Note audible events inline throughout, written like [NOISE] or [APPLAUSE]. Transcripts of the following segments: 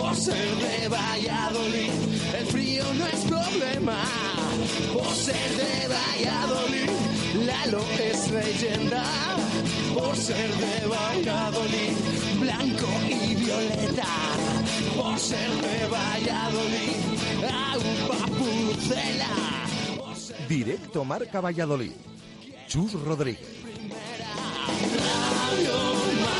Por ser de Valladolid, el frío no es problema. Por ser de Valladolid, Lalo es leyenda. Por ser de Valladolid, blanco y violeta. Por ser de Valladolid, agua pucela. Directo Marca Valladolid. Chus Rodríguez. Radio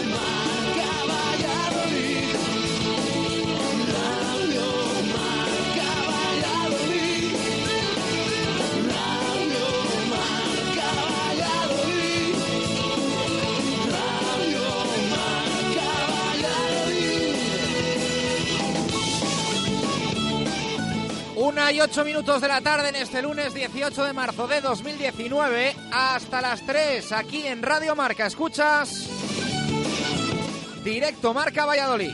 Una y ocho minutos de la tarde en este lunes 18 de marzo de 2019 hasta las 3 aquí en Radio Marca. Escuchas directo Marca Valladolid.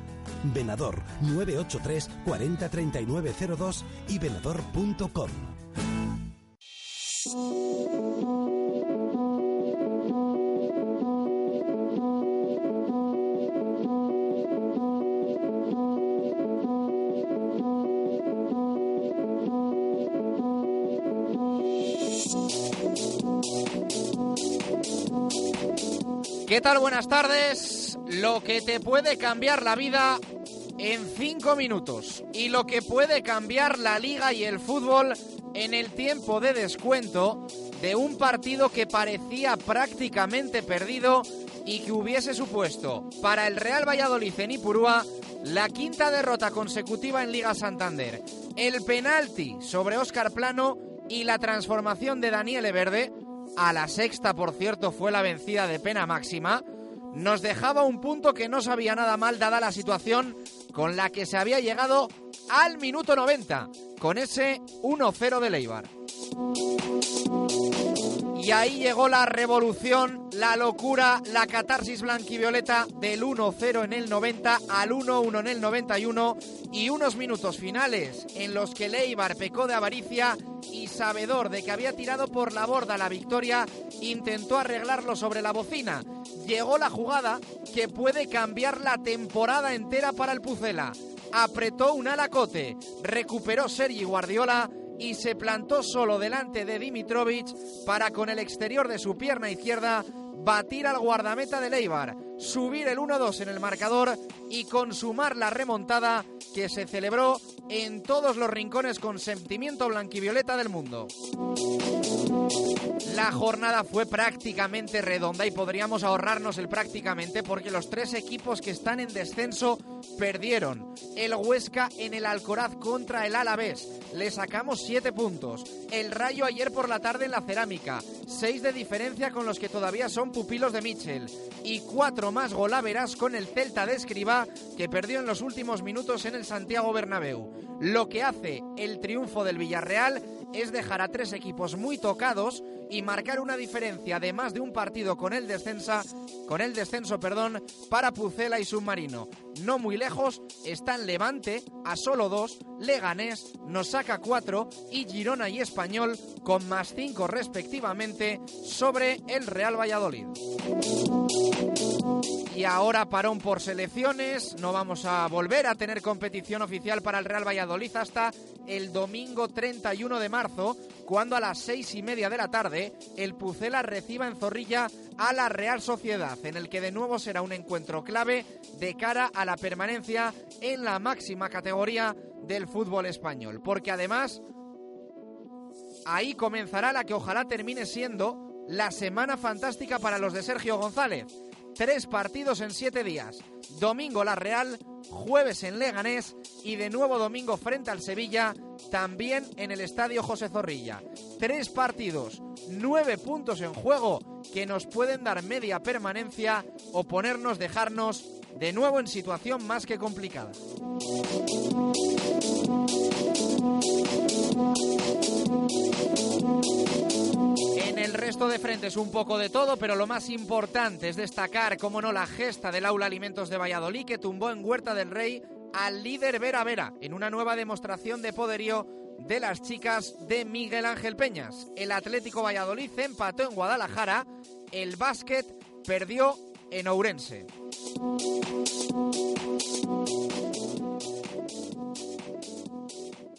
Venador 983 40 39 02 y venador.com. ¿Qué tal? Buenas tardes. Lo que te puede cambiar la vida en cinco minutos y lo que puede cambiar la liga y el fútbol en el tiempo de descuento de un partido que parecía prácticamente perdido y que hubiese supuesto para el Real Valladolid en Ipurúa la quinta derrota consecutiva en Liga Santander, el penalti sobre Óscar Plano y la transformación de Daniel Verde, a la sexta por cierto fue la vencida de pena máxima, nos dejaba un punto que no sabía nada mal dada la situación con la que se había llegado al minuto 90, con ese 1-0 de Leibar. Y ahí llegó la revolución, la locura, la catarsis blanquivioleta del 1-0 en el 90 al 1-1 en el 91 y unos minutos finales en los que Leibar pecó de avaricia y sabedor de que había tirado por la borda la victoria, intentó arreglarlo sobre la bocina. Llegó la jugada que puede cambiar la temporada entera para el Pucela. Apretó un alacote, recuperó Sergi Guardiola y se plantó solo delante de Dimitrovic para con el exterior de su pierna izquierda batir al guardameta de Leibar, subir el 1-2 en el marcador y consumar la remontada que se celebró en todos los rincones con sentimiento blanquivioleta del mundo. La jornada fue prácticamente redonda y podríamos ahorrarnos el prácticamente porque los tres equipos que están en descenso perdieron. El Huesca en el Alcoraz contra el Alavés. Le sacamos siete puntos. El Rayo ayer por la tarde en la Cerámica. Seis de diferencia con los que todavía son pupilos de Mitchell. Y cuatro más golaveras con el Celta de Escribá que perdió en los últimos minutos en el Santiago Bernabéu. Lo que hace el triunfo del Villarreal es dejar a tres equipos muy tocados y marcar una diferencia de más de un partido con el descensa, con el descenso, perdón, para Pucela y Submarino. No muy lejos están Levante a solo dos, Leganés nos saca cuatro y Girona y Español con más cinco respectivamente sobre el Real Valladolid. Y ahora parón por selecciones, no vamos a volver a tener competición oficial para el Real Valladolid hasta el domingo 31 de marzo, cuando a las seis y media de la tarde el Pucela reciba en Zorrilla a la Real Sociedad, en el que de nuevo será un encuentro clave de cara a la permanencia en la máxima categoría del fútbol español. Porque además ahí comenzará la que ojalá termine siendo la semana fantástica para los de Sergio González. Tres partidos en siete días. Domingo La Real, jueves en Leganés y de nuevo domingo frente al Sevilla, también en el Estadio José Zorrilla. Tres partidos, nueve puntos en juego que nos pueden dar media permanencia o ponernos, dejarnos de nuevo en situación más que complicada. El resto de frentes un poco de todo, pero lo más importante es destacar, como no, la gesta del Aula Alimentos de Valladolid que tumbó en Huerta del Rey al líder Vera Vera en una nueva demostración de poderío de las chicas de Miguel Ángel Peñas. El Atlético Valladolid empató en Guadalajara, el básquet perdió en Ourense.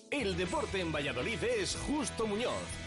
El deporte en Valladolid es Justo Muñoz.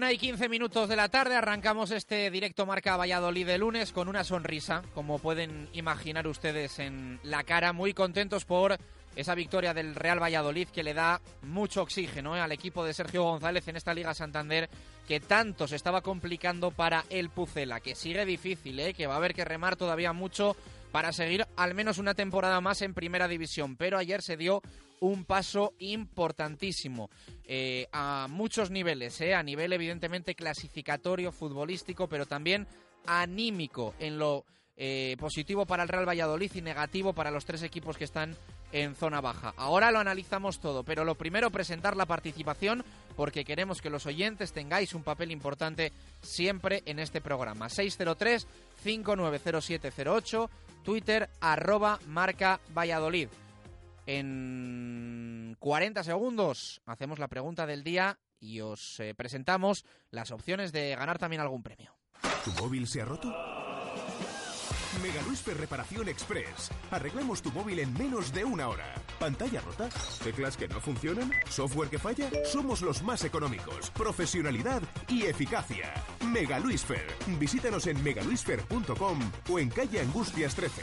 Una y 15 minutos de la tarde arrancamos este directo Marca Valladolid de lunes con una sonrisa, como pueden imaginar ustedes en la cara, muy contentos por esa victoria del Real Valladolid que le da mucho oxígeno ¿eh? al equipo de Sergio González en esta Liga Santander que tanto se estaba complicando para el Pucela, que sigue difícil, ¿eh? que va a haber que remar todavía mucho para seguir al menos una temporada más en primera división. Pero ayer se dio un paso importantísimo eh, a muchos niveles, eh, a nivel evidentemente clasificatorio, futbolístico, pero también anímico en lo eh, positivo para el Real Valladolid y negativo para los tres equipos que están en zona baja. Ahora lo analizamos todo, pero lo primero presentar la participación porque queremos que los oyentes tengáis un papel importante siempre en este programa. 603 590708 Twitter arroba marca Valladolid. En 40 segundos hacemos la pregunta del día y os eh, presentamos las opciones de ganar también algún premio. ¿Tu móvil se ha roto? Megaluisfer Reparación Express. Arreglamos tu móvil en menos de una hora. ¿Pantalla rota? ¿Teclas que no funcionan? ¿Software que falla? Somos los más económicos. Profesionalidad y eficacia. Megaluisfer. Visítanos en megaluisfer.com o en calle Angustias 13.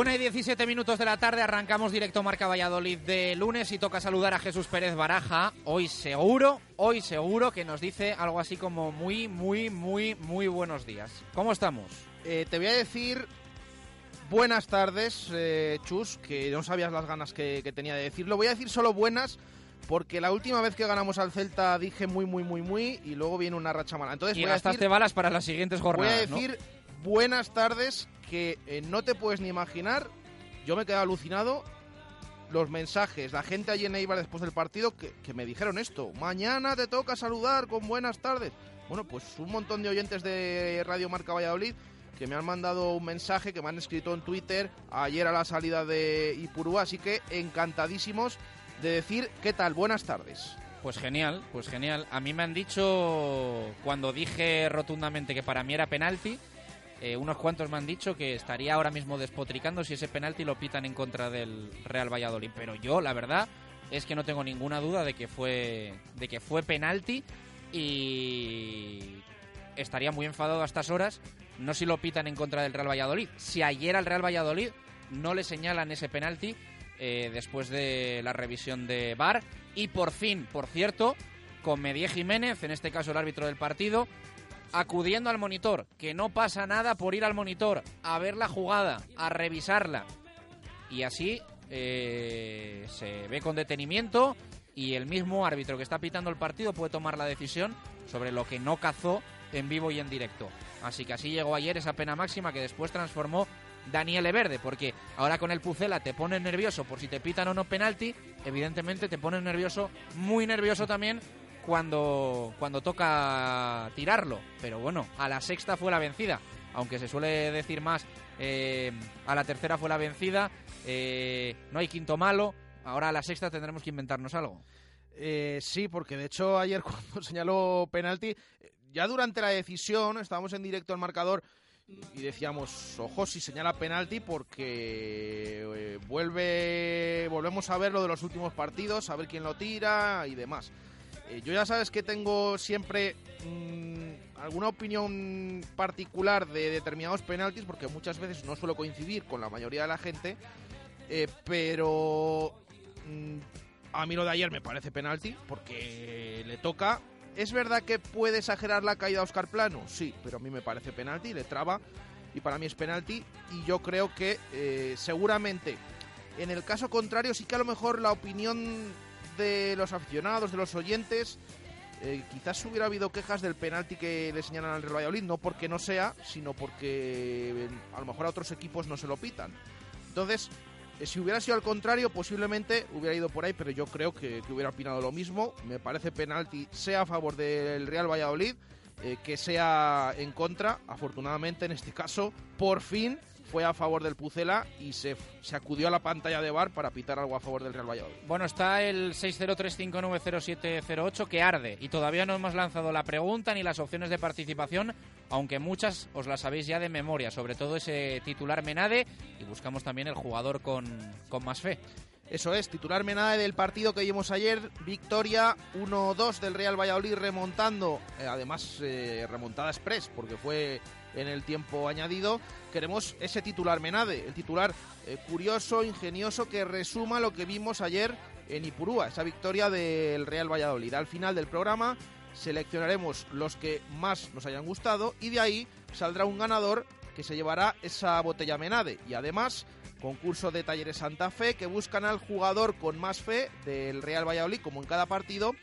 Una y 17 minutos de la tarde arrancamos directo Marca Valladolid de lunes y toca saludar a Jesús Pérez Baraja. Hoy seguro, hoy seguro que nos dice algo así como muy, muy, muy, muy buenos días. ¿Cómo estamos? Eh, te voy a decir buenas tardes, eh, Chus, que no sabías las ganas que, que tenía de decirlo. Voy a decir solo buenas porque la última vez que ganamos al Celta dije muy, muy, muy, muy y luego viene una racha mala. Entonces y voy a gastaste decir, balas para las siguientes voy a jornadas, ¿no? Buenas tardes que eh, no te puedes ni imaginar. Yo me quedé alucinado. Los mensajes, la gente allí en Eibar después del partido que, que me dijeron esto. Mañana te toca saludar con buenas tardes. Bueno, pues un montón de oyentes de Radio Marca Valladolid que me han mandado un mensaje, que me han escrito en Twitter ayer a la salida de Ipurúa, así que encantadísimos de decir qué tal, buenas tardes. Pues genial, pues genial. A mí me han dicho, cuando dije rotundamente que para mí era penalti, eh, unos cuantos me han dicho que estaría ahora mismo despotricando si ese penalti lo pitan en contra del Real Valladolid. Pero yo, la verdad, es que no tengo ninguna duda de que fue, de que fue penalti y estaría muy enfadado a estas horas, no si lo pitan en contra del Real Valladolid. Si ayer al Real Valladolid no le señalan ese penalti eh, después de la revisión de VAR y por fin, por cierto, con Medie Jiménez, en este caso el árbitro del partido, acudiendo al monitor, que no pasa nada por ir al monitor, a ver la jugada, a revisarla. Y así eh, se ve con detenimiento y el mismo árbitro que está pitando el partido puede tomar la decisión sobre lo que no cazó en vivo y en directo. Así que así llegó ayer esa pena máxima que después transformó Daniele Verde, porque ahora con el Pucela te pones nervioso por si te pitan o no penalti, evidentemente te pones nervioso, muy nervioso también cuando, cuando toca tirarlo. Pero bueno, a la sexta fue la vencida, aunque se suele decir más, eh, a la tercera fue la vencida, eh, no hay quinto malo, ahora a la sexta tendremos que inventarnos algo. Eh, sí, porque de hecho ayer [LAUGHS] cuando señaló penalti, ya durante la decisión estábamos en directo al marcador y decíamos, ojo si señala penalti porque eh, vuelve volvemos a ver lo de los últimos partidos, a ver quién lo tira y demás. Eh, yo ya sabes que tengo siempre mm, alguna opinión particular de determinados penaltis porque muchas veces no suelo coincidir con la mayoría de la gente, eh, pero mm, a mí lo de ayer me parece penalti porque le toca ¿Es verdad que puede exagerar la caída a Oscar Plano? Sí, pero a mí me parece penalti, le traba y para mí es penalti y yo creo que eh, seguramente en el caso contrario sí que a lo mejor la opinión de los aficionados, de los oyentes, eh, quizás hubiera habido quejas del penalti que le señalan al Real Valladolid, no porque no sea, sino porque eh, a lo mejor a otros equipos no se lo pitan. Entonces, eh, si hubiera sido al contrario, posiblemente hubiera ido por ahí, pero yo creo que, hubiera opinado lo mismo. Me parece penalti, sea a favor del Real Valladolid, que sea en contra. Afortunadamente, en este caso, por fin fue a favor del Pucela y se, se acudió a la pantalla de bar para pitar algo a favor del Real Valladolid. Bueno, está el 603590708 que arde y todavía no hemos lanzado la pregunta ni las opciones de participación, aunque muchas os las sabéis ya de memoria, sobre todo ese titular Menade y buscamos también el jugador con, con más fe. Eso es, titular Menade del partido que vimos ayer, victoria 1-2 del Real Valladolid remontando, eh, además eh, remontada express porque fue en el tiempo añadido. Queremos ese titular Menade, el titular eh, curioso, ingenioso que resuma lo que vimos ayer en Ipurúa, esa victoria del Real Valladolid. Al final del programa seleccionaremos los que más nos hayan gustado y de ahí saldrá un ganador que se llevará esa botella Menade y además concurso de Talleres Santa Fe que buscan al jugador con más fe del Real Valladolid como en cada partido.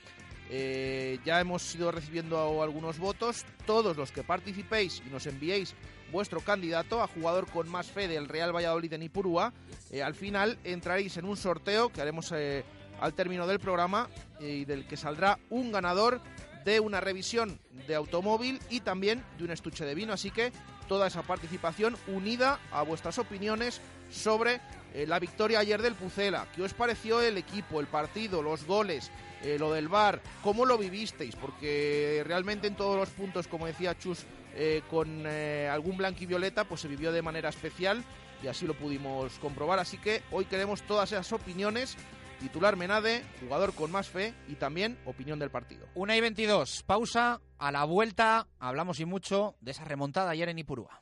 Eh, ya hemos ido recibiendo algunos votos. Todos los que participéis y nos enviéis vuestro candidato a jugador con más fe del Real Valladolid en Ipurúa, eh, al final entraréis en un sorteo que haremos eh, al término del programa y del que saldrá un ganador de una revisión de automóvil y también de un estuche de vino. Así que toda esa participación unida a vuestras opiniones sobre eh, la victoria ayer del Pucela. ¿Qué os pareció el equipo, el partido, los goles, eh, lo del bar? ¿Cómo lo vivisteis? Porque realmente en todos los puntos, como decía Chus, eh, con algún blanquivioleta, pues se vivió de manera especial y así lo pudimos comprobar. Así que hoy queremos todas esas opiniones. Titular Menade, jugador con más fe y también opinión del partido. 1 y 22, pausa. A la vuelta hablamos y mucho de esa remontada ayer en Ipurúa.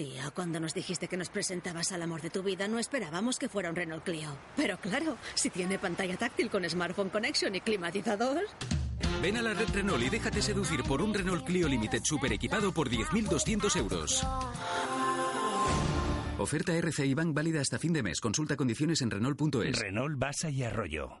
Tía, cuando nos dijiste que nos presentabas al amor de tu vida, no esperábamos que fuera un Renault Clio. Pero claro, si tiene pantalla táctil con Smartphone Connection y climatizador. Ven a la red Renault y déjate seducir por un Renault Clio Limited super equipado por 10.200 euros. Oferta RCI Bank válida hasta fin de mes. Consulta condiciones en Renault.es. Renault Basa y Arroyo.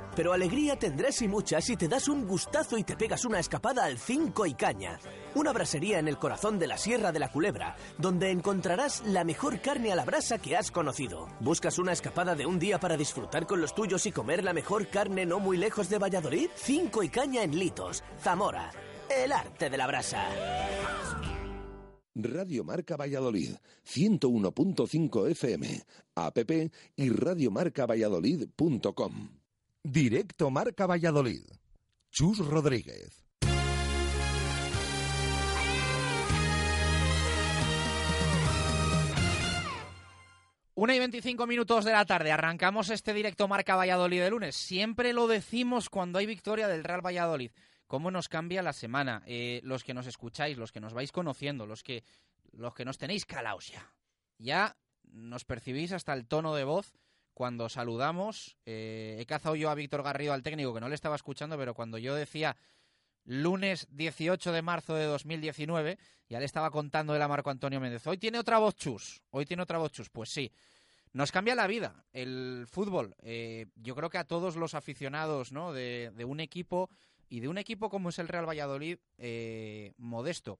Pero alegría tendrás y mucha si te das un gustazo y te pegas una escapada al 5 y caña. Una brasería en el corazón de la Sierra de la Culebra, donde encontrarás la mejor carne a la brasa que has conocido. ¿Buscas una escapada de un día para disfrutar con los tuyos y comer la mejor carne no muy lejos de Valladolid? 5 y caña en Litos, Zamora. El arte de la brasa. Radio Marca Valladolid, 101.5 FM, app y radiomarcavalladolid.com. Directo Marca Valladolid. Chus Rodríguez. Una y 25 minutos de la tarde. Arrancamos este directo Marca Valladolid de lunes. Siempre lo decimos cuando hay victoria del Real Valladolid. ¿Cómo nos cambia la semana? Eh, los que nos escucháis, los que nos vais conociendo, los que, los que nos tenéis calaos ya. Ya nos percibís hasta el tono de voz cuando saludamos. Eh, he cazado yo a Víctor Garrido, al técnico, que no le estaba escuchando, pero cuando yo decía lunes 18 de marzo de 2019, ya le estaba contando de la Marco Antonio Méndez. Hoy tiene otra voz chus, hoy tiene otra voz chus. Pues sí, nos cambia la vida el fútbol. Eh, yo creo que a todos los aficionados ¿no? de, de un equipo y de un equipo como es el Real Valladolid, eh, modesto,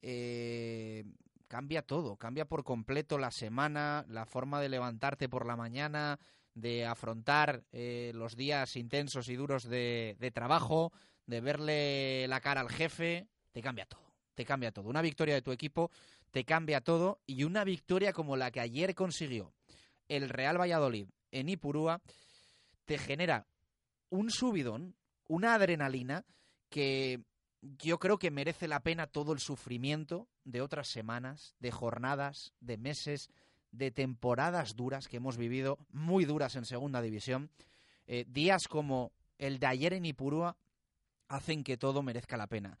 eh, cambia todo, cambia por completo la semana, la forma de levantarte por la mañana, de afrontar eh, los días intensos y duros de, de trabajo, de verle la cara al jefe, te cambia todo, te cambia todo. Una victoria de tu equipo te cambia todo y una victoria como la que ayer consiguió el Real Valladolid en Ipurúa te genera un subidón, una adrenalina que yo creo que merece la pena todo el sufrimiento de otras semanas, de jornadas, de meses, de temporadas duras que hemos vivido, muy duras en segunda división. Eh, días como el de ayer en Ipurúa hacen que todo merezca la pena.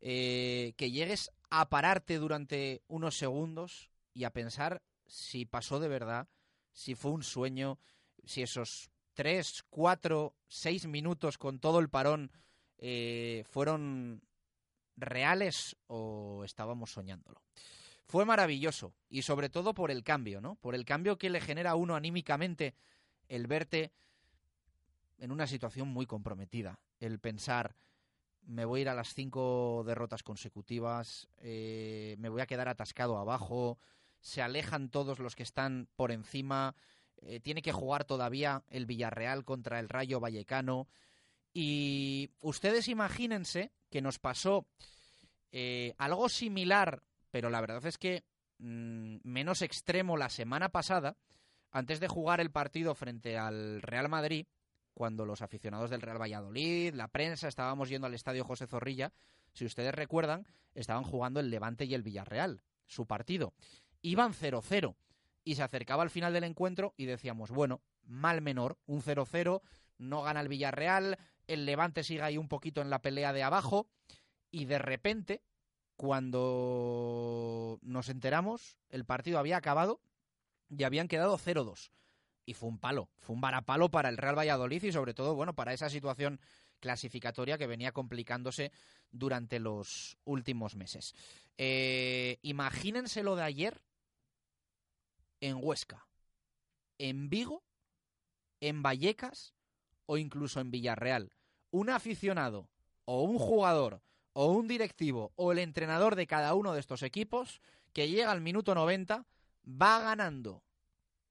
Eh, que llegues a pararte durante unos segundos y a pensar si pasó de verdad, si fue un sueño, si esos tres, cuatro, seis minutos con todo el parón eh, fueron reales o estábamos soñándolo. Fue maravilloso y sobre todo por el cambio, ¿no? Por el cambio que le genera a uno anímicamente el verte en una situación muy comprometida, el pensar me voy a ir a las cinco derrotas consecutivas, eh, me voy a quedar atascado abajo, se alejan todos los que están por encima, eh, tiene que jugar todavía el Villarreal contra el Rayo Vallecano. Y ustedes imagínense que nos pasó eh, algo similar, pero la verdad es que mm, menos extremo la semana pasada, antes de jugar el partido frente al Real Madrid, cuando los aficionados del Real Valladolid, la prensa, estábamos yendo al estadio José Zorrilla, si ustedes recuerdan, estaban jugando el Levante y el Villarreal, su partido. Iban 0-0 y se acercaba al final del encuentro y decíamos, bueno, mal menor, un 0-0, no gana el Villarreal, el Levante sigue ahí un poquito en la pelea de abajo y de repente, cuando nos enteramos, el partido había acabado y habían quedado 0-2 y fue un palo, fue un varapalo para el Real Valladolid y sobre todo, bueno, para esa situación clasificatoria que venía complicándose durante los últimos meses. Eh, imagínense lo de ayer en Huesca, en Vigo, en Vallecas o incluso en Villarreal. Un aficionado o un jugador o un directivo o el entrenador de cada uno de estos equipos que llega al minuto 90 va ganando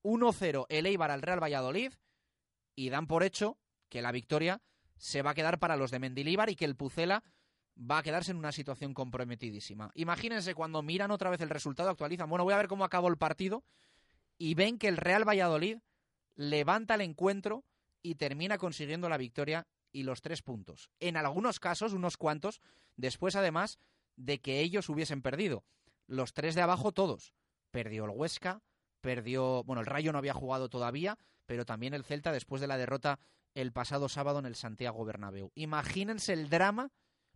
1-0 el Eibar al Real Valladolid y dan por hecho que la victoria se va a quedar para los de Mendilíbar y que el Pucela va a quedarse en una situación comprometidísima. Imagínense cuando miran otra vez el resultado, actualizan, bueno, voy a ver cómo acabó el partido y ven que el Real Valladolid levanta el encuentro y termina consiguiendo la victoria y los tres puntos. En algunos casos, unos cuantos, después además de que ellos hubiesen perdido. Los tres de abajo todos. Perdió el Huesca, perdió, bueno, el Rayo no había jugado todavía, pero también el Celta después de la derrota el pasado sábado en el Santiago Bernabéu. Imagínense el drama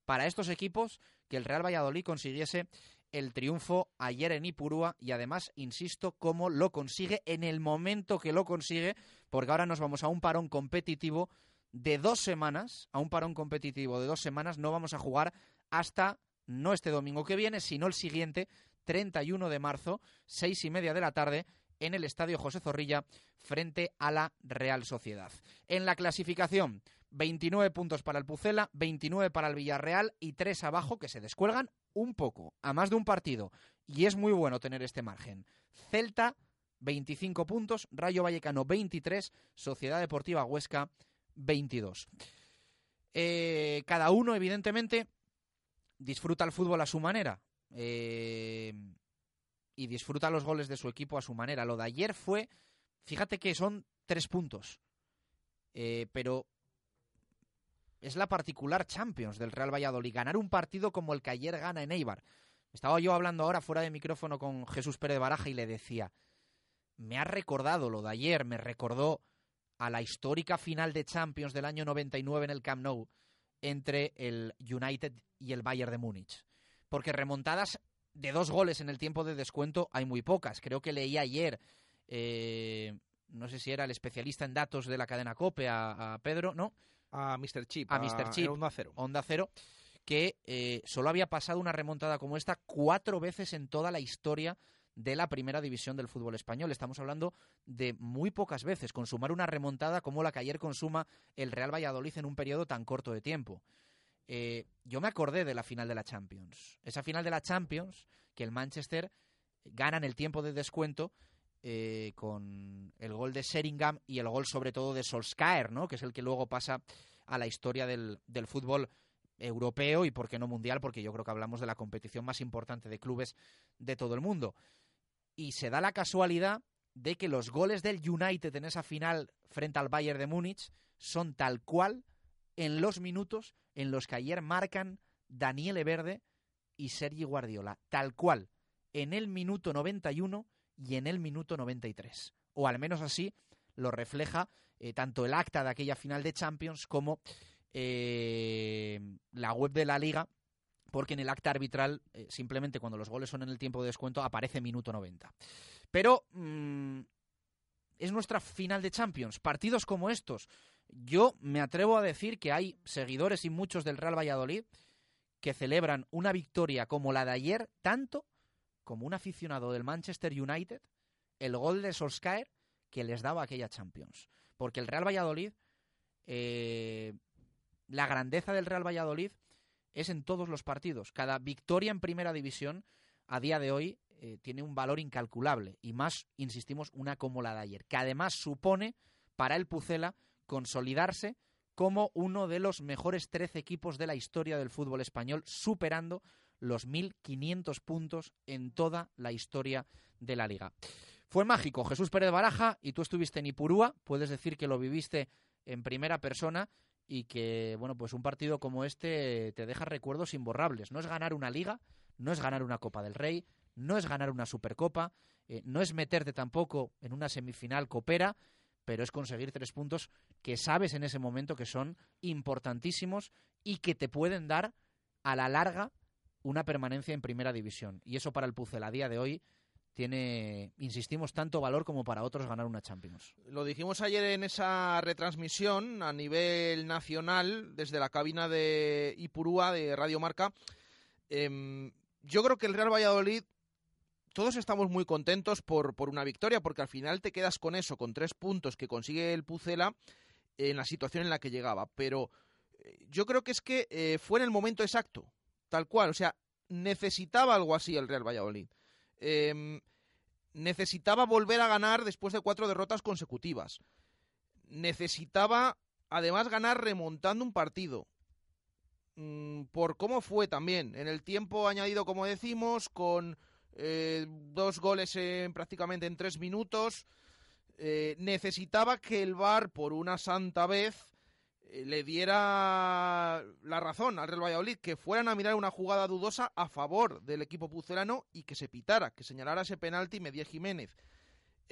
para estos equipos que el Real Valladolid consiguiese el triunfo ayer en Ipurúa y además, insisto, cómo lo consigue en el momento que lo consigue, porque ahora nos vamos a un parón competitivo de dos semanas, a un parón competitivo de dos semanas, no vamos a jugar hasta no este domingo que viene, sino el siguiente, 31 de marzo, seis y media de la tarde, en el Estadio José Zorrilla, frente a la Real Sociedad. En la clasificación, 29 puntos para el Pucela, 29 para el Villarreal y tres abajo que se descuelgan un poco, a más de un partido. Y es muy bueno tener este margen. Celta, 25 puntos, Rayo Vallecano, 23, Sociedad Deportiva Huesca, 22. Eh, cada uno, evidentemente, disfruta el fútbol a su manera. Eh, y disfruta los goles de su equipo a su manera. Lo de ayer fue, fíjate que son tres puntos, eh, pero es la particular Champions del Real Valladolid. Ganar un partido como el que ayer gana en Eibar. Estaba yo hablando ahora fuera de micrófono con Jesús Pérez Baraja y le decía, me ha recordado lo de ayer, me recordó a la histórica final de Champions del año 99 en el Camp Nou entre el United y el Bayern de Múnich. Porque remontadas de dos goles en el tiempo de descuento hay muy pocas. Creo que leí ayer, eh, no sé si era el especialista en datos de la cadena COPE, a, a Pedro, ¿no? A Mr. Chip. A Mr. Chip. Onda Cero. Onda Cero, que eh, solo había pasado una remontada como esta cuatro veces en toda la historia de la primera división del fútbol español. Estamos hablando de muy pocas veces consumar una remontada como la que ayer consuma el Real Valladolid en un periodo tan corto de tiempo. Eh, yo me acordé de la final de la Champions. Esa final de la Champions que el Manchester gana en el tiempo de descuento eh, con el gol de Sheringham y el gol sobre todo de Solskjaer, ¿no? que es el que luego pasa a la historia del, del fútbol europeo y por qué no mundial, porque yo creo que hablamos de la competición más importante de clubes de todo el mundo. Y se da la casualidad de que los goles del United en esa final frente al Bayern de Múnich son tal cual en los minutos en los que ayer marcan Daniele Verde y Sergi Guardiola, tal cual, en el minuto 91 y en el minuto 93. O al menos así lo refleja eh, tanto el acta de aquella final de Champions como eh, la web de la liga, porque en el acta arbitral, eh, simplemente cuando los goles son en el tiempo de descuento, aparece minuto 90. Pero mm, es nuestra final de Champions. Partidos como estos. Yo me atrevo a decir que hay seguidores y muchos del Real Valladolid que celebran una victoria como la de ayer, tanto como un aficionado del Manchester United, el gol de Solskjaer que les daba aquella Champions. Porque el Real Valladolid, eh, la grandeza del Real Valladolid es en todos los partidos. Cada victoria en primera división a día de hoy eh, tiene un valor incalculable. Y más, insistimos, una como la de ayer, que además supone para el Pucela consolidarse como uno de los mejores 13 equipos de la historia del fútbol español, superando los 1.500 puntos en toda la historia de la liga. Fue mágico, Jesús Pérez Baraja, y tú estuviste en Ipurúa, puedes decir que lo viviste en primera persona y que, bueno, pues un partido como este te deja recuerdos imborrables. No es ganar una liga, no es ganar una Copa del Rey, no es ganar una Supercopa, eh, no es meterte tampoco en una semifinal copera, pero es conseguir tres puntos que sabes en ese momento que son importantísimos y que te pueden dar a la larga una permanencia en primera división. Y eso para el Pucel a día de hoy tiene, insistimos, tanto valor como para otros ganar una Champions. Lo dijimos ayer en esa retransmisión a nivel nacional desde la cabina de Ipurúa de Radio Marca. Em, yo creo que el Real Valladolid todos estamos muy contentos por, por una victoria, porque al final te quedas con eso, con tres puntos que consigue el Pucela en la situación en la que llegaba. Pero eh, yo creo que es que eh, fue en el momento exacto, tal cual. O sea, necesitaba algo así el Real Valladolid. Eh, necesitaba volver a ganar después de cuatro derrotas consecutivas. Necesitaba, además, ganar remontando un partido. Mm, por cómo fue también. En el tiempo añadido, como decimos, con eh, dos goles en, prácticamente en tres minutos. Eh, necesitaba que el VAR, por una santa vez, le diera la razón al Real Valladolid, que fueran a mirar una jugada dudosa a favor del equipo pucelano y que se pitara, que señalara ese penalti Medía Jiménez.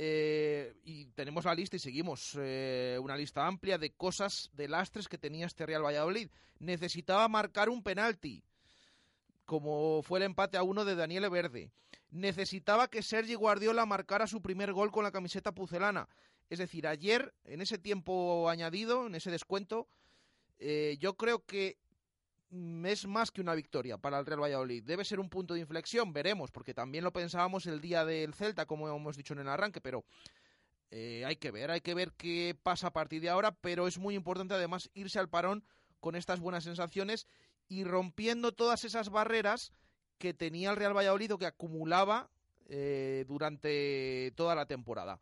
Eh, y tenemos la lista y seguimos eh, una lista amplia de cosas, de lastres que tenía este Real Valladolid. Necesitaba marcar un penalti, como fue el empate a uno de Daniele Verde. Necesitaba que Sergi Guardiola marcara su primer gol con la camiseta pucelana. Es decir, ayer, en ese tiempo añadido, en ese descuento, eh, yo creo que mm, es más que una victoria para el Real Valladolid. Debe ser un punto de inflexión, veremos, porque también lo pensábamos el día del Celta, como hemos dicho en el arranque, pero eh, hay que ver, hay que ver qué pasa a partir de ahora, pero es muy importante además irse al parón con estas buenas sensaciones y rompiendo todas esas barreras que tenía el Real Valladolid o que acumulaba eh, durante toda la temporada.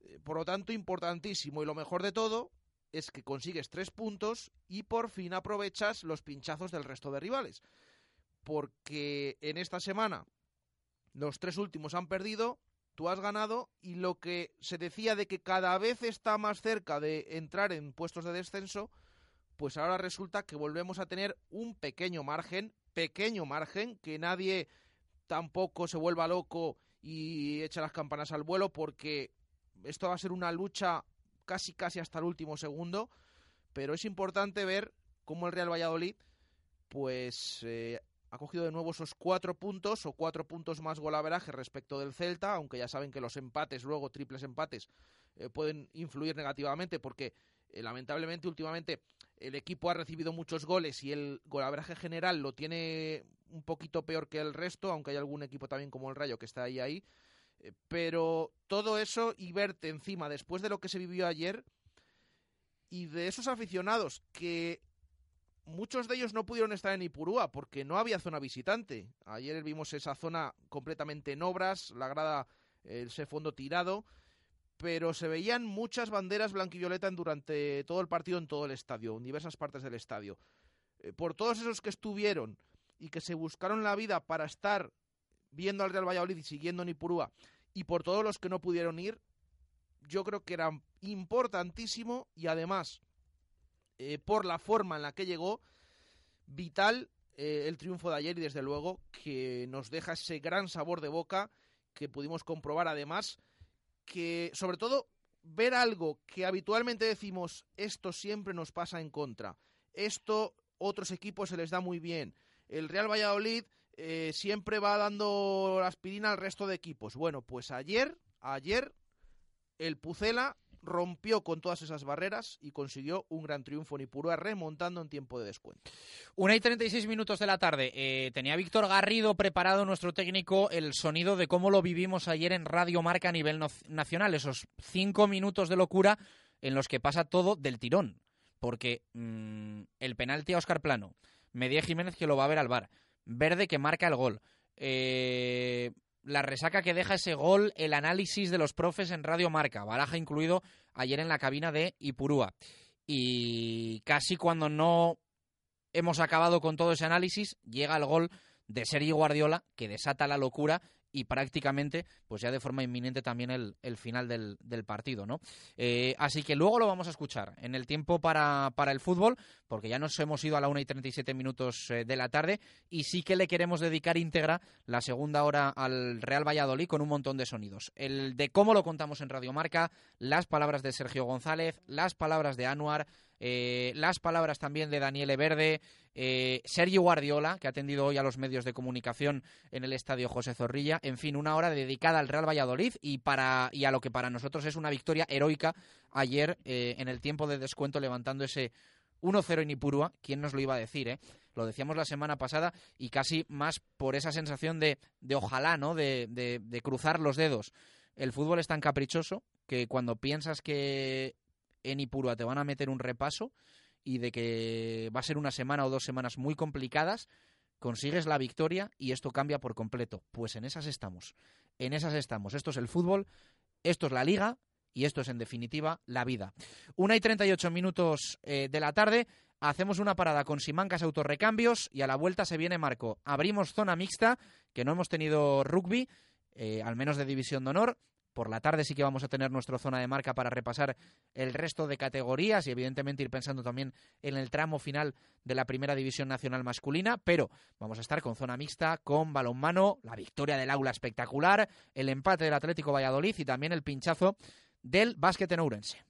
Eh, Por lo tanto, importantísimo y lo mejor de todo es que consigues tres puntos y por fin aprovechas los pinchazos del resto de rivales. Porque en esta semana los tres últimos han perdido, tú has ganado y lo que se decía de que cada vez está más cerca de entrar en puestos de descenso, pues ahora resulta que volvemos a tener un pequeño margen, pequeño margen, que nadie tampoco se vuelva loco y echa las campanas al vuelo porque esto va a ser una lucha casi casi hasta el último segundo, pero es importante ver cómo el Real Valladolid pues eh, ha cogido de nuevo esos cuatro puntos o cuatro puntos más golaveraje respecto del Celta, aunque ya saben que los empates, luego triples empates, eh, pueden influir negativamente porque eh, lamentablemente últimamente el equipo ha recibido muchos goles y el golaveraje general lo tiene un poquito peor que el resto, aunque hay algún equipo también como el Rayo que está ahí ahí. Eh, pero todo eso y verte encima después de lo que se vivió ayer y de esos aficionados que muchos de ellos no pudieron estar en Ipurúa porque no había zona visitante. Ayer vimos esa zona completamente en obras, la grada, ese fondo tirado, pero se veían muchas banderas blanquivioleta durante todo el partido en todo el estadio, en diversas partes del estadio. Eh, por todos esos que estuvieron y que se buscaron la vida para estar viendo al Real Valladolid y siguiendo en Ipurúa, y por todos los que no pudieron ir, yo creo que era importantísimo y además eh, por la forma en la que llegó, vital eh, el triunfo de ayer y desde luego que nos deja ese gran sabor de boca que pudimos comprobar además que sobre todo ver algo que habitualmente decimos esto siempre nos pasa en contra, esto otros equipos se les da muy bien, el Real Valladolid eh, siempre va dando la aspirina al resto de equipos. Bueno, pues ayer, ayer el Pucela rompió con todas esas barreras y consiguió un gran triunfo en Ipurúa remontando en tiempo de descuento. Una y 36 minutos de la tarde. Eh, tenía Víctor Garrido preparado, nuestro técnico, el sonido de cómo lo vivimos ayer en Radio Marca a nivel nacional. Esos cinco minutos de locura en los que pasa todo del tirón. Porque mm, el penalti a Oscar Plano, Medía Jiménez que lo va a ver al bar, Verde que marca el gol, eh, la resaca que deja ese gol, el análisis de los profes en Radio Marca, Baraja incluido ayer en la cabina de Ipurúa. Y casi cuando no hemos acabado con todo ese análisis, llega el gol de Sergio Guardiola, que desata la locura y prácticamente, pues ya de forma inminente también el, el final del, del partido, ¿no? Eh, así que luego lo vamos a escuchar en el tiempo para, para el fútbol, porque ya nos hemos ido a la 1 y 37 minutos eh, de la tarde y sí que le queremos dedicar íntegra la segunda hora al Real Valladolid con un montón de sonidos. El de cómo lo contamos en Radio Marca, las palabras de Sergio González, las palabras de Anuar, eh, las palabras también de Daniele Verde, eh, Sergio Guardiola, que ha atendido hoy a los medios de comunicación en el estadio José Zorrilla. En fin, una hora dedicada al Real Valladolid y, para, y a lo que para nosotros es una victoria heroica ayer eh, en el tiempo de descuento, levantando ese 1-0 en Ipurúa. ¿Quién nos lo iba a decir, eh? Lo decíamos la semana pasada y casi más por esa sensación de, de ojalá, ¿no? De- de cruzar los dedos. El fútbol es tan caprichoso que cuando piensas que en Ipurúa te van a meter un repaso y de que va a ser una semana o dos semanas muy complicadas, consigues la victoria y esto cambia por completo. Pues en esas estamos. En esas estamos. Esto es el fútbol, esto es la liga y esto es en definitiva la vida. Una y 38 minutos eh, de la tarde. Hacemos una parada con Simancas Autorrecambios y a la vuelta se viene Marco. Abrimos zona mixta, que no hemos tenido rugby, eh, al menos de división de honor. Por la tarde sí que vamos a tener nuestra zona de marca para repasar el resto de categorías y evidentemente ir pensando también en el tramo final de la primera división nacional masculina, pero vamos a estar con zona mixta, con balonmano, la victoria del aula espectacular, el empate del Atlético Valladolid y también el pinchazo del básquet en Ourense.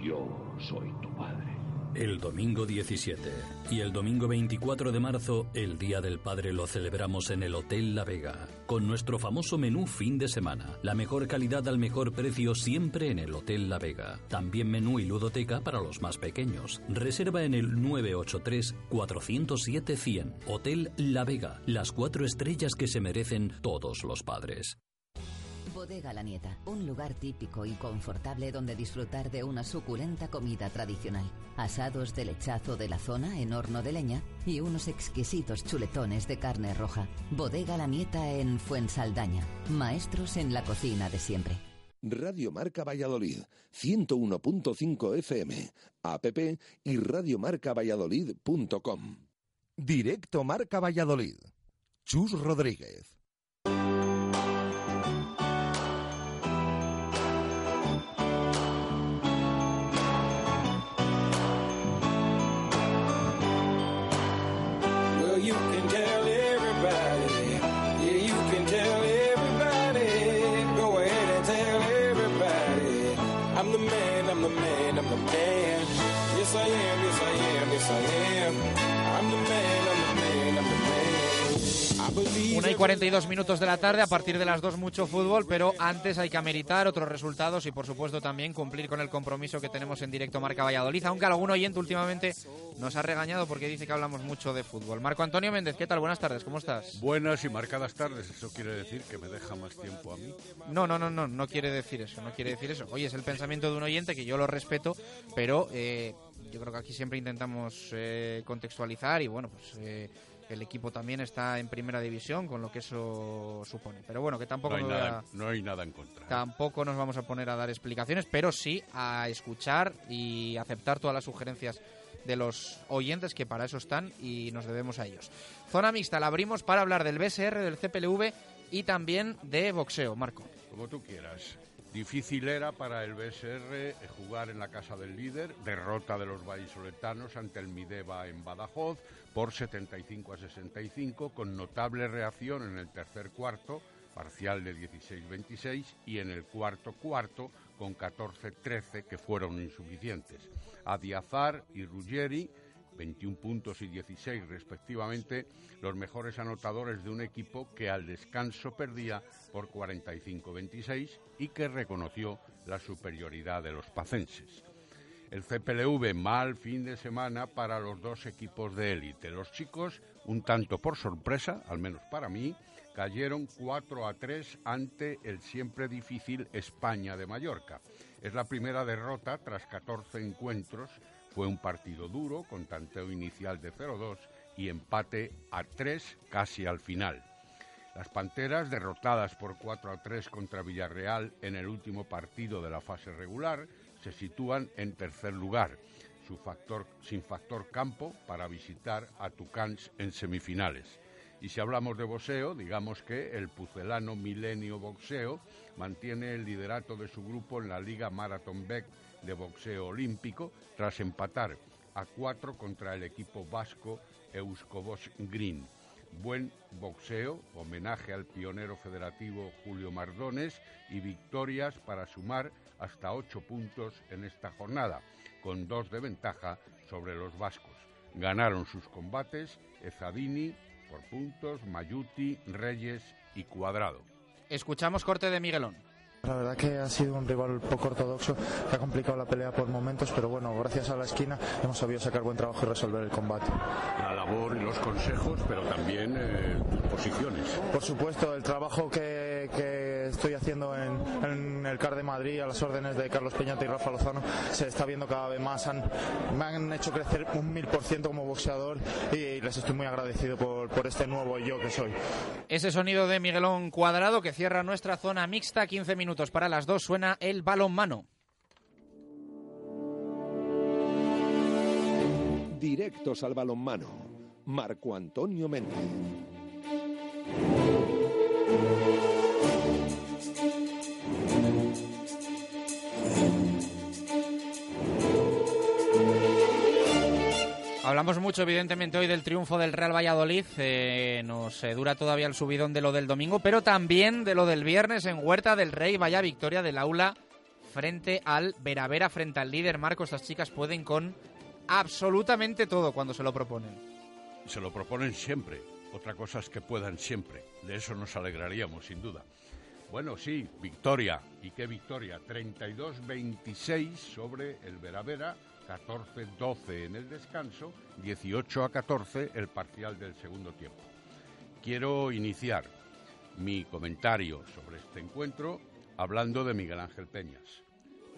Yo soy tu padre. El domingo 17 y el domingo 24 de marzo, el Día del Padre lo celebramos en el Hotel La Vega, con nuestro famoso menú fin de semana. La mejor calidad al mejor precio siempre en el Hotel La Vega. También menú y ludoteca para los más pequeños. Reserva en el 983-407-100. Hotel La Vega, las cuatro estrellas que se merecen todos los padres. Bodega La Nieta, un lugar típico y confortable donde disfrutar de una suculenta comida tradicional. Asados de lechazo de la zona en horno de leña y unos exquisitos chuletones de carne roja. Bodega La Nieta en Fuensaldaña. Maestros en la cocina de siempre. Radio Marca Valladolid, 101.5 FM, app y radiomarcavalladolid.com. Directo Marca Valladolid. Chus Rodríguez. 1 y 42 minutos de la tarde, a partir de las 2 mucho fútbol, pero antes hay que ameritar otros resultados y por supuesto también cumplir con el compromiso que tenemos en directo Marca Valladolid, aunque algún oyente últimamente nos ha regañado porque dice que hablamos mucho de fútbol. Marco Antonio Méndez, ¿qué tal? Buenas tardes, ¿cómo estás? Buenas y marcadas tardes, eso quiere decir que me deja más tiempo a mí. No, no, no, no, no quiere decir eso, no quiere decir eso. Oye, es el pensamiento de un oyente que yo lo respeto, pero eh, yo creo que aquí siempre intentamos eh, contextualizar y bueno, pues... Eh, el equipo también está en primera división, con lo que eso supone. Pero bueno, que tampoco No hay, a- nada, no hay nada en contra. Tampoco nos vamos a poner a dar explicaciones, pero sí a escuchar y aceptar todas las sugerencias de los oyentes que para eso están y nos debemos a ellos. Zona mixta, la abrimos para hablar del BSR, del CPLV y también de boxeo, Marco. Como tú quieras. Difícil era para el BSR eh, jugar en la casa del líder, derrota de los vallisoletanos ante el Mideva en Badajoz por 75 a 65, con notable reacción en el tercer cuarto, parcial de 16-26, y en el cuarto cuarto con 14-13, que fueron insuficientes. Adiazar y Ruggeri 21 puntos y 16 respectivamente, los mejores anotadores de un equipo que al descanso perdía por 45-26 y que reconoció la superioridad de los pacenses. El CPLV mal fin de semana para los dos equipos de élite. Los chicos, un tanto por sorpresa, al menos para mí, cayeron 4 a 3 ante el siempre difícil España de Mallorca. Es la primera derrota tras 14 encuentros. Fue un partido duro, con tanteo inicial de 0-2 y empate a 3 casi al final. Las Panteras, derrotadas por 4 a 3 contra Villarreal en el último partido de la fase regular, se sitúan en tercer lugar, su factor, sin factor campo para visitar a Tucans en semifinales. Y si hablamos de boxeo, digamos que el pucelano Milenio Boxeo mantiene el liderato de su grupo en la Liga Marathon Beck de boxeo olímpico tras empatar a cuatro contra el equipo vasco Euskobos Green. Buen boxeo, homenaje al pionero federativo Julio Mardones y victorias para sumar hasta ocho puntos en esta jornada, con dos de ventaja sobre los vascos. Ganaron sus combates Ezadini por puntos, Mayuti, Reyes y Cuadrado. Escuchamos corte de Miguelón. La verdad que ha sido un rival poco ortodoxo que ha complicado la pelea por momentos, pero bueno, gracias a la esquina hemos sabido sacar buen trabajo y resolver el combate. La labor y los consejos, pero también eh, tus posiciones. Por supuesto, el trabajo que, que estoy haciendo en, en el CAR de Madrid a las órdenes de Carlos Peñate y Rafa Lozano se está viendo cada vez más. Han, me han hecho crecer un mil por ciento como boxeador y les estoy muy agradecido por, por este nuevo yo que soy. Ese sonido de Miguelón Cuadrado que cierra nuestra zona mixta, 15 minutos para las dos, suena el balonmano. Directos al balonmano. Marco Antonio Méndez. Hablamos mucho, evidentemente, hoy del triunfo del Real Valladolid. Eh, nos eh, dura todavía el subidón de lo del domingo, pero también de lo del viernes en Huerta del Rey. Vaya victoria del aula frente al Veravera, frente al líder Marco. Estas chicas pueden con absolutamente todo cuando se lo proponen. Se lo proponen siempre. Otra cosa es que puedan siempre. De eso nos alegraríamos, sin duda. Bueno, sí, victoria. ¿Y qué victoria? 32-26 sobre el Veravera 14-12 en el descanso, 18 a 14 el parcial del segundo tiempo. Quiero iniciar mi comentario sobre este encuentro hablando de Miguel Ángel Peñas.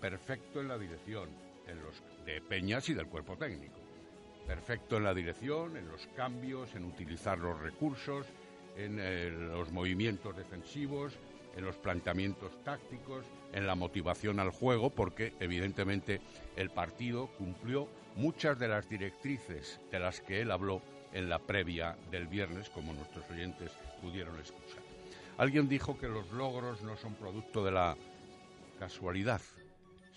Perfecto en la dirección en los, de Peñas y del cuerpo técnico. Perfecto en la dirección, en los cambios, en utilizar los recursos, en eh, los movimientos defensivos, en los planteamientos tácticos, en la motivación al juego, porque evidentemente el partido cumplió muchas de las directrices de las que él habló en la previa del viernes, como nuestros oyentes pudieron escuchar. Alguien dijo que los logros no son producto de la casualidad,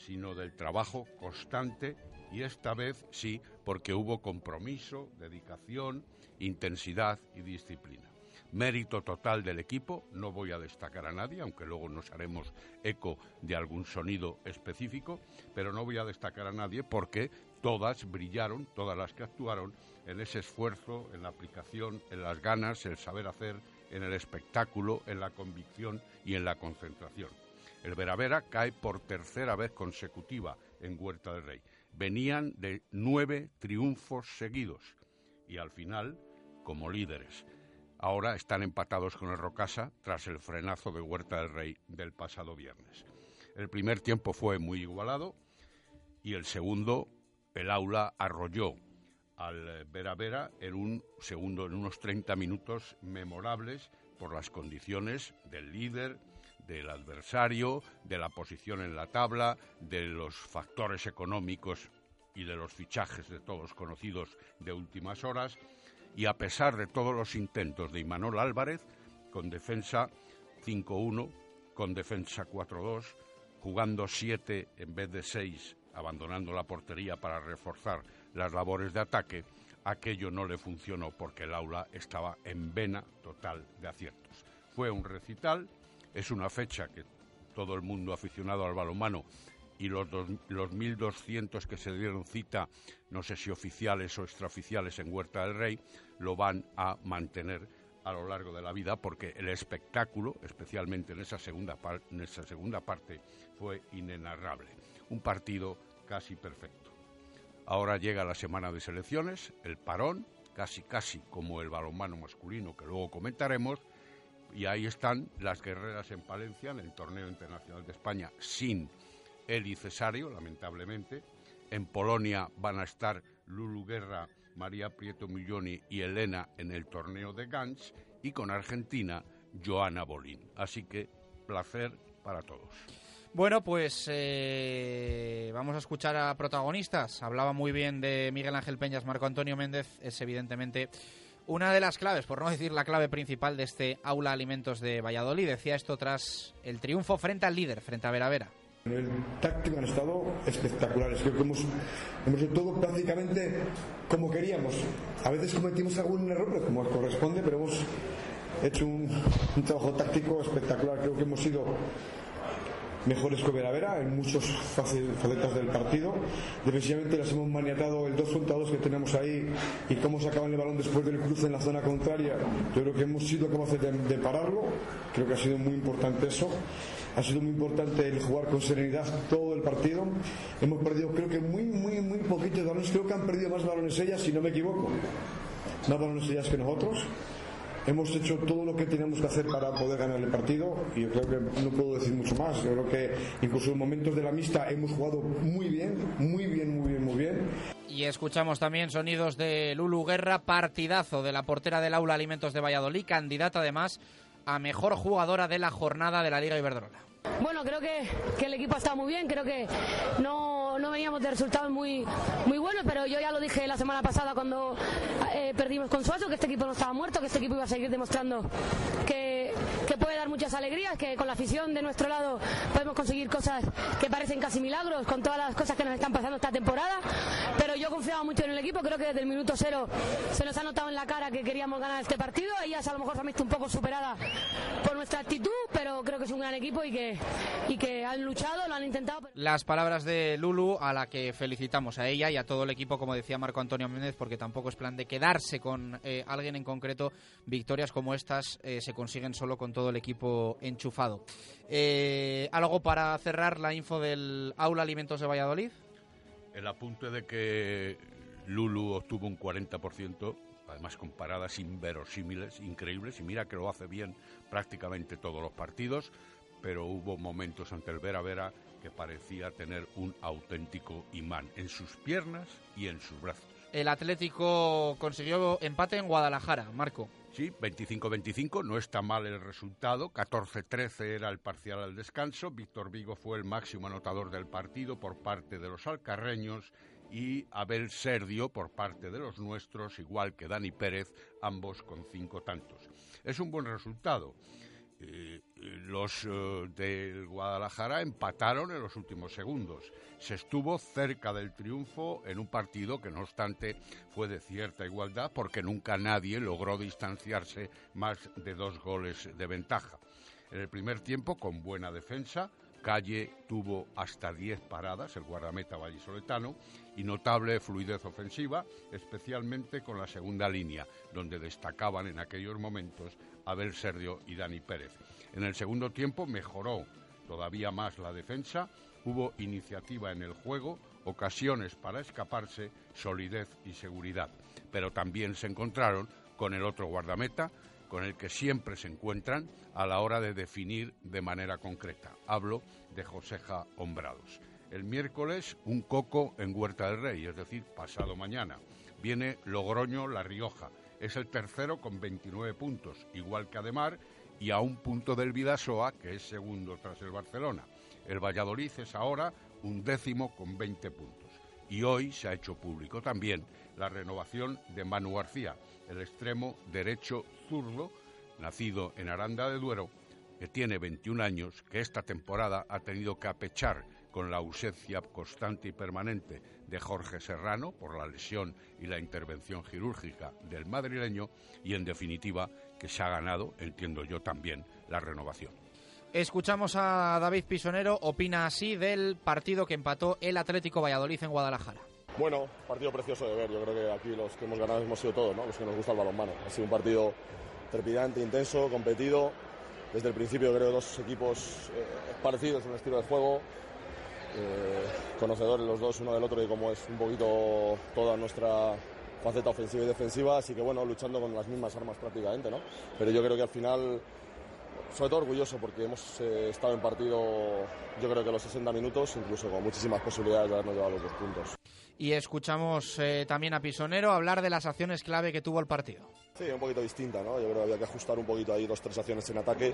sino del trabajo constante y esta vez sí, porque hubo compromiso, dedicación, intensidad y disciplina mérito total del equipo. No voy a destacar a nadie, aunque luego nos haremos eco de algún sonido específico, pero no voy a destacar a nadie porque todas brillaron, todas las que actuaron, en ese esfuerzo, en la aplicación, en las ganas, el saber hacer, en el espectáculo, en la convicción y en la concentración. El Veravera cae por tercera vez consecutiva en Huerta del Rey. Venían de nueve triunfos seguidos y al final como líderes. Ahora están empatados con el Rocasa tras el frenazo de Huerta del Rey del pasado viernes. El primer tiempo fue muy igualado y el segundo, el aula arrolló al Vera Vera en un segundo, en unos 30 minutos memorables por las condiciones del líder, del adversario, de la posición en la tabla, de los factores económicos y de los fichajes de todos conocidos de últimas horas y a pesar de todos los intentos de Imanol Álvarez, con defensa 5-1, con defensa 4-2, jugando 7 en vez de 6, abandonando la portería para reforzar las labores de ataque, aquello no le funcionó porque el aula estaba en vena total de aciertos. Fue un recital, es una fecha que todo el mundo aficionado al balonmano y los, los 1.200 que se dieron cita, no sé si oficiales o extraoficiales en Huerta del Rey, lo van a mantener a lo largo de la vida porque el espectáculo, especialmente en esa segunda, en esa segunda parte, fue inenarrable. Un partido casi perfecto. Ahora llega la semana de selecciones, el parón, casi casi como el balonmano masculino que luego comentaremos, y ahí están las guerreras en Palencia en el torneo internacional de España sin Eli Cesario, lamentablemente. En Polonia van a estar Lulu Guerra, María Prieto Milloni y Elena en el torneo de Gans y con Argentina Joana Bolín. Así que placer para todos. Bueno, pues eh, vamos a escuchar a protagonistas. Hablaba muy bien de Miguel Ángel Peñas, Marco Antonio Méndez. Es evidentemente una de las claves, por no decir la clave principal de este aula alimentos de Valladolid. Decía esto tras el triunfo frente al líder, frente a Vera Vera. El táctico han estado espectaculares. Creo que hemos, hemos hecho todo prácticamente como queríamos. A veces cometimos algún error, como corresponde, pero hemos hecho un, un trabajo táctico espectacular. Creo que hemos sido mejores que Vera Vera en muchas facetas del partido. Defensivamente las hemos maniatado el 2 contra 2 que tenemos ahí y cómo sacaban el balón después del cruce en la zona contraria. Yo creo que hemos sido capaces de, de pararlo. Creo que ha sido muy importante eso. Ha sido muy importante el jugar con serenidad todo el partido. Hemos perdido, creo que muy, muy, muy poquitos balones. Creo que han perdido más balones ellas, si no me equivoco. Más balones ellas que nosotros. Hemos hecho todo lo que teníamos que hacer para poder ganar el partido y yo creo que no puedo decir mucho más. Yo creo que incluso en momentos de la mixta hemos jugado muy bien, muy bien, muy bien, muy bien. Y escuchamos también sonidos de Lulu Guerra, partidazo de la portera del Aula Alimentos de Valladolid, candidata además a mejor jugadora de la jornada de la Liga Iberdrola. Bueno, creo que, que el equipo ha estado muy bien, creo que no, no veníamos de resultados muy, muy buenos, pero yo ya lo dije la semana pasada cuando eh, perdimos con Suazo, que este equipo no estaba muerto, que este equipo iba a seguir demostrando que, que puede dar muchas alegrías, que con la afición de nuestro lado podemos conseguir cosas que parecen casi milagros, con todas las cosas que nos están pasando esta temporada, pero yo confiaba mucho en el equipo, creo que desde el minuto cero se nos ha notado en la cara que queríamos ganar este partido, ellas a lo mejor se han visto un poco superadas por nuestra actitud, pero creo que es un gran equipo y que, y que han luchado, lo han intentado. Las palabras de Lulu, a la que felicitamos a ella y a todo el equipo, como decía Marco Antonio Méndez, porque tampoco es plan de quedarse con eh, alguien en concreto. Victorias como estas eh, se consiguen solo con todo el equipo enchufado. Eh, ¿Algo para cerrar la info del Aula Alimentos de Valladolid? El apunte de que Lulu obtuvo un 40%, además con paradas inverosímiles, increíbles, y mira que lo hace bien prácticamente todos los partidos, pero hubo momentos ante el Vera Vera que parecía tener un auténtico imán en sus piernas y en sus brazos. El Atlético consiguió empate en Guadalajara, Marco. Sí, 25-25, no está mal el resultado. 14-13 era el parcial al descanso. Víctor Vigo fue el máximo anotador del partido por parte de los alcarreños y Abel Serdio por parte de los nuestros, igual que Dani Pérez, ambos con cinco tantos. Es un buen resultado. Los eh, del Guadalajara empataron en los últimos segundos. Se estuvo cerca del triunfo en un partido que no obstante fue de cierta igualdad porque nunca nadie logró distanciarse más de dos goles de ventaja. En el primer tiempo, con buena defensa, Calle tuvo hasta 10 paradas, el guardameta vallisoletano, y notable fluidez ofensiva, especialmente con la segunda línea, donde destacaban en aquellos momentos Abel Serdio y Dani Pérez. En el segundo tiempo mejoró todavía más la defensa, hubo iniciativa en el juego, ocasiones para escaparse, solidez y seguridad. Pero también se encontraron con el otro guardameta, con el que siempre se encuentran a la hora de definir de manera concreta. Hablo de Joseja Hombrados. El miércoles un coco en Huerta del Rey, es decir, pasado mañana. Viene Logroño La Rioja. Es el tercero con 29 puntos, igual que Ademar, y a un punto del Vidasoa, que es segundo tras el Barcelona. El Valladolid es ahora un décimo con 20 puntos. Y hoy se ha hecho público también la renovación de Manu García, el extremo derecho zurdo, nacido en Aranda de Duero, que tiene 21 años, que esta temporada ha tenido que apechar con la ausencia constante y permanente de Jorge Serrano por la lesión y la intervención quirúrgica del madrileño y, en definitiva, que se ha ganado, entiendo yo también, la renovación. Escuchamos a David Pisonero, opina así del partido que empató el Atlético Valladolid en Guadalajara. Bueno, partido precioso de ver. Yo creo que aquí los que hemos ganado hemos sido todos, ¿no? los que nos gusta el balonmano. Ha sido un partido trepidante, intenso, competido. Desde el principio creo dos equipos eh, parecidos en el estilo de juego, eh, conocedores los dos uno del otro y cómo es un poquito toda nuestra faceta ofensiva y defensiva, así que bueno, luchando con las mismas armas prácticamente, ¿no? Pero yo creo que al final, sobre todo orgulloso porque hemos eh, estado en partido, yo creo que los 60 minutos, incluso con muchísimas posibilidades de habernos llevado los dos puntos. Y escuchamos eh, también a Pisonero hablar de las acciones clave que tuvo el partido. Sí, un poquito distinta, ¿no? Yo creo que había que ajustar un poquito ahí dos, tres acciones en ataque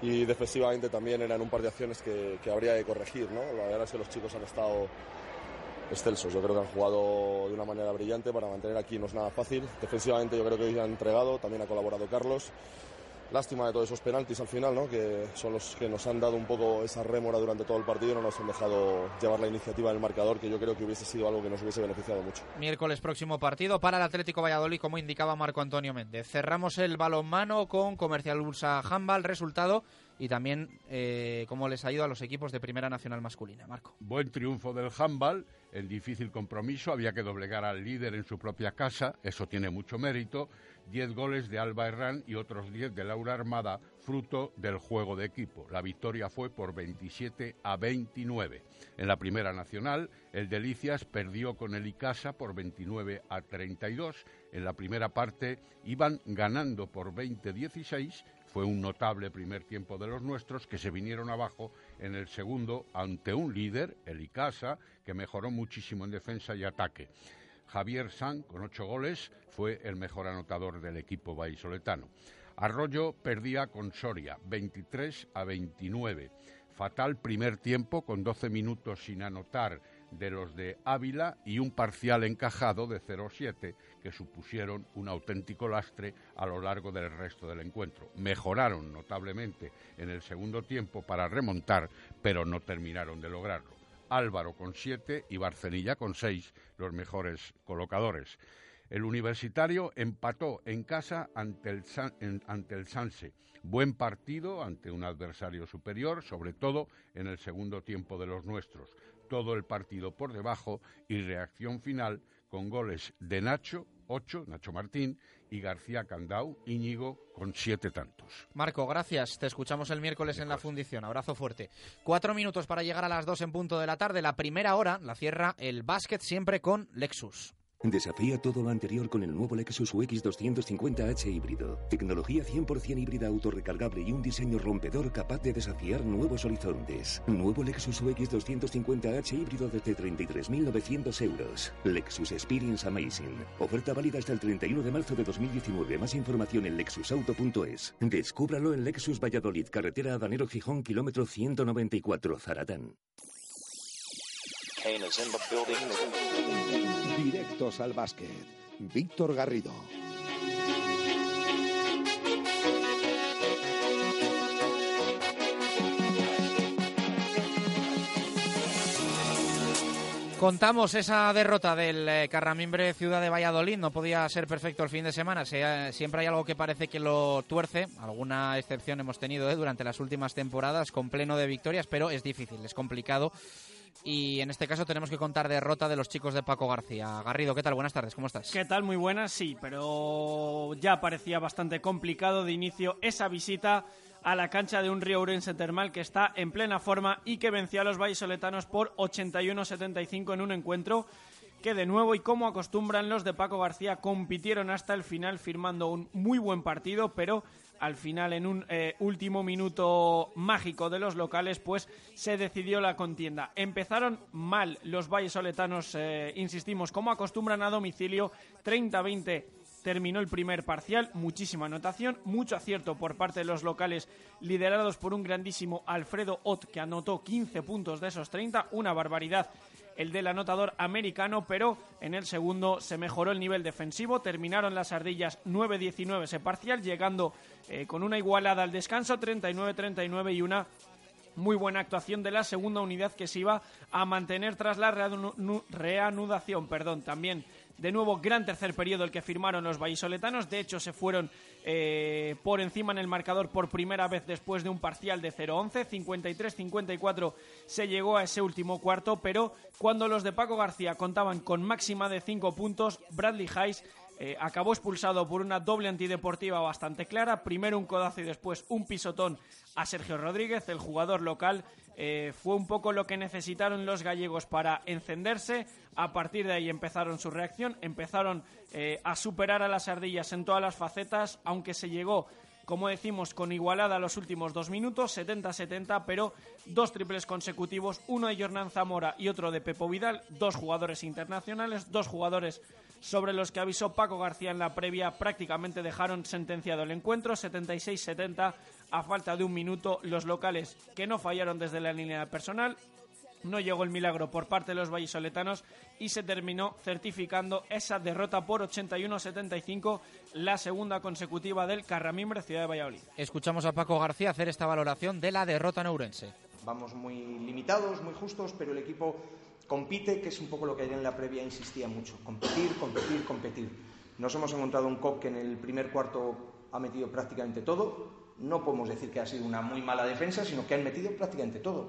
y defensivamente también eran un par de acciones que, que habría que corregir, ¿no? La verdad es que los chicos han estado excelsos, yo creo que han jugado de una manera brillante para mantener aquí no es nada fácil. Defensivamente yo creo que hoy han entregado, también ha colaborado Carlos. Lástima de todos esos penaltis al final, ¿no? que son los que nos han dado un poco esa rémora durante todo el partido y no nos han dejado llevar la iniciativa del marcador, que yo creo que hubiese sido algo que nos hubiese beneficiado mucho. Miércoles próximo partido para el Atlético Valladolid, como indicaba Marco Antonio Méndez. Cerramos el balonmano con Comercial Bursa Handball, resultado y también eh, cómo les ha ido a los equipos de Primera Nacional Masculina. Marco. Buen triunfo del handball en difícil compromiso, había que doblegar al líder en su propia casa, eso tiene mucho mérito. Diez goles de Alba Herrán y otros diez de Laura Armada, fruto del juego de equipo. La victoria fue por 27 a 29. En la primera nacional, el Delicias perdió con el Icasa por 29 a 32. En la primera parte iban ganando por 20-16 fue un notable primer tiempo de los nuestros que se vinieron abajo en el segundo ante un líder, el Icasa, que mejoró muchísimo en defensa y ataque. Javier San, con ocho goles, fue el mejor anotador del equipo vallisoletano. Arroyo perdía con Soria, 23 a 29. Fatal primer tiempo, con 12 minutos sin anotar de los de Ávila y un parcial encajado de 0-7 que supusieron un auténtico lastre a lo largo del resto del encuentro. Mejoraron notablemente en el segundo tiempo para remontar, pero no terminaron de lograrlo. Álvaro con 7 y Barcelilla con 6, los mejores colocadores. El universitario empató en casa ante el, ante el Sanse. Buen partido ante un adversario superior, sobre todo en el segundo tiempo de los nuestros todo el partido por debajo y reacción final con goles de Nacho, ocho, Nacho Martín, y García Candau, Íñigo, con siete tantos. Marco, gracias. Te escuchamos el miércoles en la fundición. Abrazo fuerte. Cuatro minutos para llegar a las dos en punto de la tarde. La primera hora la cierra el básquet siempre con Lexus. Desafía todo lo anterior con el nuevo Lexus UX 250H híbrido. Tecnología 100% híbrida autorrecargable y un diseño rompedor capaz de desafiar nuevos horizontes. Nuevo Lexus UX 250H híbrido desde 33.900 euros. Lexus Experience Amazing. Oferta válida hasta el 31 de marzo de 2019. Más información en lexusauto.es. Descúbralo en Lexus Valladolid, carretera Adanero Gijón, kilómetro 194, Zaratán. Directos al básquet. Víctor Garrido. Contamos esa derrota del eh, Carramimbre Ciudad de Valladolid. No podía ser perfecto el fin de semana. Siempre hay algo que parece que lo tuerce. Alguna excepción hemos tenido eh, durante las últimas temporadas con pleno de victorias, pero es difícil, es complicado y en este caso tenemos que contar derrota de los chicos de Paco García. Garrido, ¿qué tal? Buenas tardes, ¿cómo estás? ¿Qué tal? Muy buenas, sí, pero ya parecía bastante complicado de inicio esa visita a la cancha de un Río Urense Termal que está en plena forma y que venció a los vallisoletanos por 81-75 en un encuentro que de nuevo y como acostumbran los de Paco García compitieron hasta el final firmando un muy buen partido, pero al final en un eh, último minuto mágico de los locales pues se decidió la contienda. Empezaron mal los vallesoletanos, eh, insistimos, como acostumbran a domicilio, 30-20 terminó el primer parcial, muchísima anotación, mucho acierto por parte de los locales liderados por un grandísimo Alfredo Ott que anotó 15 puntos de esos 30, una barbaridad el del anotador americano, pero en el segundo se mejoró el nivel defensivo, terminaron las ardillas 9-19 ese parcial, llegando eh, con una igualada al descanso 39-39 y una muy buena actuación de la segunda unidad que se iba a mantener tras la reanudación. Perdón, también de nuevo, gran tercer periodo el que firmaron los vallisoletanos. De hecho, se fueron eh, por encima en el marcador por primera vez después de un parcial de 0-11. 53-54 se llegó a ese último cuarto, pero cuando los de Paco García contaban con máxima de 5 puntos, Bradley Hayes eh, acabó expulsado por una doble antideportiva bastante clara. Primero un codazo y después un pisotón a Sergio Rodríguez, el jugador local. Eh, fue un poco lo que necesitaron los gallegos para encenderse. A partir de ahí empezaron su reacción, empezaron eh, a superar a las ardillas en todas las facetas, aunque se llegó como decimos, con igualada los últimos dos minutos, 70-70, pero dos triples consecutivos, uno de Jornán Zamora y otro de Pepo Vidal, dos jugadores internacionales, dos jugadores sobre los que avisó Paco García en la previa, prácticamente dejaron sentenciado el encuentro, 76-70, a falta de un minuto, los locales que no fallaron desde la línea personal, no llegó el milagro por parte de los vallisoletanos y se terminó certificando esa derrota por 81-75, la segunda consecutiva del Carramimbre Ciudad de Valladolid. Escuchamos a Paco García hacer esta valoración de la derrota neurense. Vamos muy limitados, muy justos, pero el equipo compite, que es un poco lo que ayer en la previa insistía mucho. Competir, competir, competir. Nos hemos encontrado un COP que en el primer cuarto ha metido prácticamente todo, no podemos decir que ha sido una muy mala defensa, sino que han metido prácticamente todo.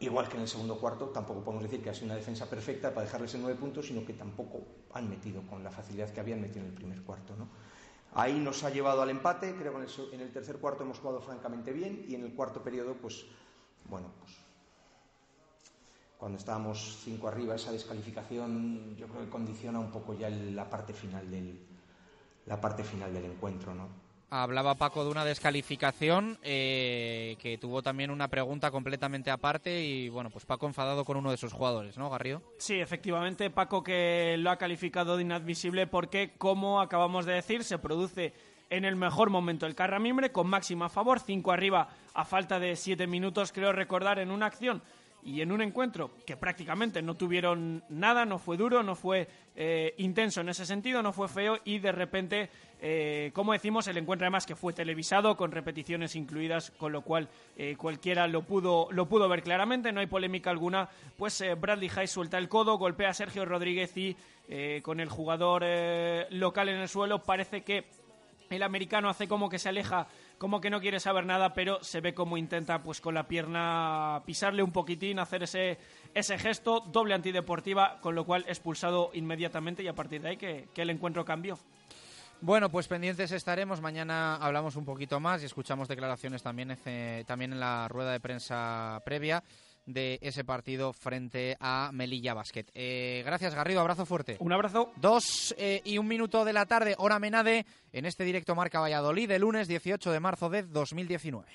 Igual que en el segundo cuarto, tampoco podemos decir que ha sido una defensa perfecta para dejarles en nueve puntos, sino que tampoco han metido con la facilidad que habían metido en el primer cuarto. ¿no? Ahí nos ha llevado al empate, creo que en el, tercer cuarto hemos jugado francamente bien y en el cuarto periodo, pues, bueno, pues cuando estábamos cinco arriba, esa descalificación yo creo que condiciona un poco ya la parte final del, la parte final del encuentro, ¿no? Hablaba Paco de una descalificación eh, que tuvo también una pregunta completamente aparte y bueno, pues Paco enfadado con uno de sus jugadores, ¿no, Garrido? Sí, efectivamente, Paco que lo ha calificado de inadmisible porque, como acabamos de decir, se produce en el mejor momento el Carramimbre con máxima a favor, 5 arriba a falta de 7 minutos, creo recordar, en una acción y en un encuentro que prácticamente no tuvieron nada, no fue duro, no fue eh, intenso en ese sentido, no fue feo y de repente, eh, como decimos, el encuentro además que fue televisado con repeticiones incluidas, con lo cual eh, cualquiera lo pudo, lo pudo ver claramente, no hay polémica alguna, pues eh, Bradley Hayes suelta el codo, golpea a Sergio Rodríguez y eh, con el jugador local en el suelo parece que el americano hace como que se aleja, como que no quiere saber nada, pero se ve como intenta pues con la pierna pisarle un poquitín, hacer ese, ese gesto, doble antideportiva, con lo cual expulsado inmediatamente y a partir de ahí que el encuentro cambió. Bueno, pues pendientes estaremos. Mañana hablamos un poquito más y escuchamos declaraciones también, eh, también en la rueda de prensa previa de ese partido frente a Melilla Basket. Eh, gracias, Garrido. Abrazo fuerte. Un abrazo. Dos eh, y un minuto de la tarde, hora Menade, en este directo Marca Valladolid, de lunes 18 de marzo de 2019.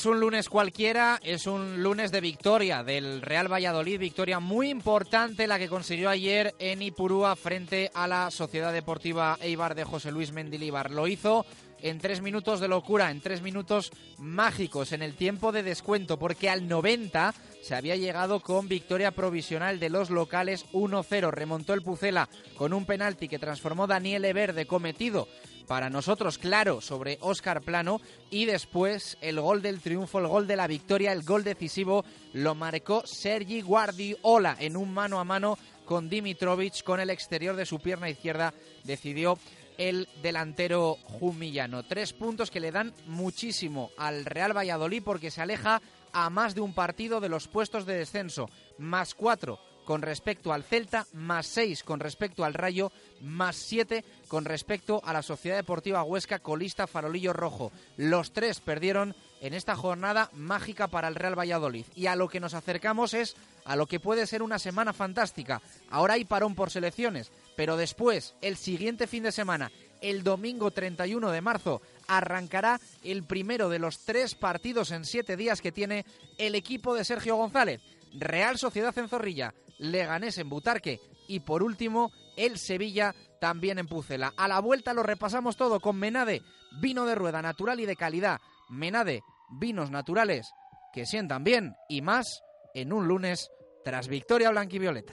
Es un lunes cualquiera, es un lunes de victoria del Real Valladolid, victoria muy importante la que consiguió ayer en Ipurúa frente a la Sociedad Deportiva Eibar de José Luis Mendilíbar. Lo hizo en tres minutos de locura, en tres minutos mágicos, en el tiempo de descuento, porque al 90 se había llegado con victoria provisional de los locales 1-0. Remontó el Pucela con un penalti que transformó Daniel Verde cometido para nosotros, claro, sobre Óscar Plano. Y después el gol del triunfo, el gol de la victoria, el gol decisivo lo marcó Sergi Guardiola en un mano a mano con Dimitrovic con el exterior de su pierna izquierda. Decidió el delantero jumillano. Tres puntos que le dan muchísimo al Real Valladolid porque se aleja a más de un partido de los puestos de descenso. Más cuatro con respecto al Celta, más seis con respecto al Rayo, más siete con respecto a la Sociedad Deportiva Huesca colista Farolillo Rojo. Los tres perdieron en esta jornada mágica para el Real Valladolid. Y a lo que nos acercamos es a lo que puede ser una semana fantástica. Ahora hay parón por selecciones, pero después, el siguiente fin de semana, el domingo 31 de marzo, arrancará el primero de los tres partidos en siete días que tiene el equipo de Sergio González. Real Sociedad en Zorrilla, Leganés en Butarque y por último el Sevilla también en Pucela. A la vuelta lo repasamos todo con Menade, vino de rueda natural y de calidad. Menade, vinos naturales que sientan bien y más en un lunes tras victoria blanquivioleta.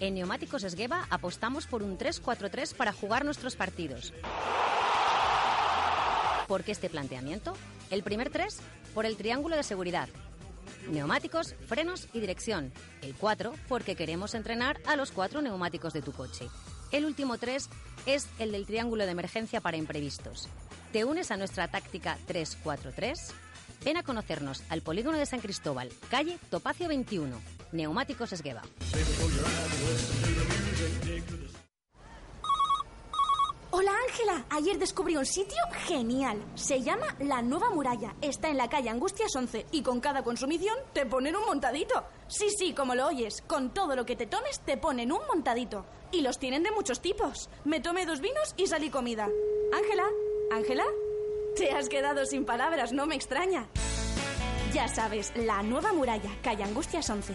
En Neumáticos Esgueva apostamos por un 3-4-3 para jugar nuestros partidos. ¿Por qué este planteamiento? El primer 3 por el triángulo de seguridad. neumáticos, frenos y dirección. El 4 porque queremos entrenar a los cuatro neumáticos de tu coche. El último 3 es el del triángulo de emergencia para imprevistos. ¿Te unes a nuestra táctica 343? Ven a conocernos al polígono de San Cristóbal, calle Topacio 21, Neumáticos Esgueva. Hola Ángela, ayer descubrí un sitio genial. Se llama La Nueva Muralla. Está en la calle Angustias 11 y con cada consumición te ponen un montadito. Sí, sí, como lo oyes, con todo lo que te tomes te ponen un montadito. Y los tienen de muchos tipos. Me tomé dos vinos y salí comida. Ángela, Ángela, te has quedado sin palabras, no me extraña. Ya sabes, La Nueva Muralla, calle Angustias 11.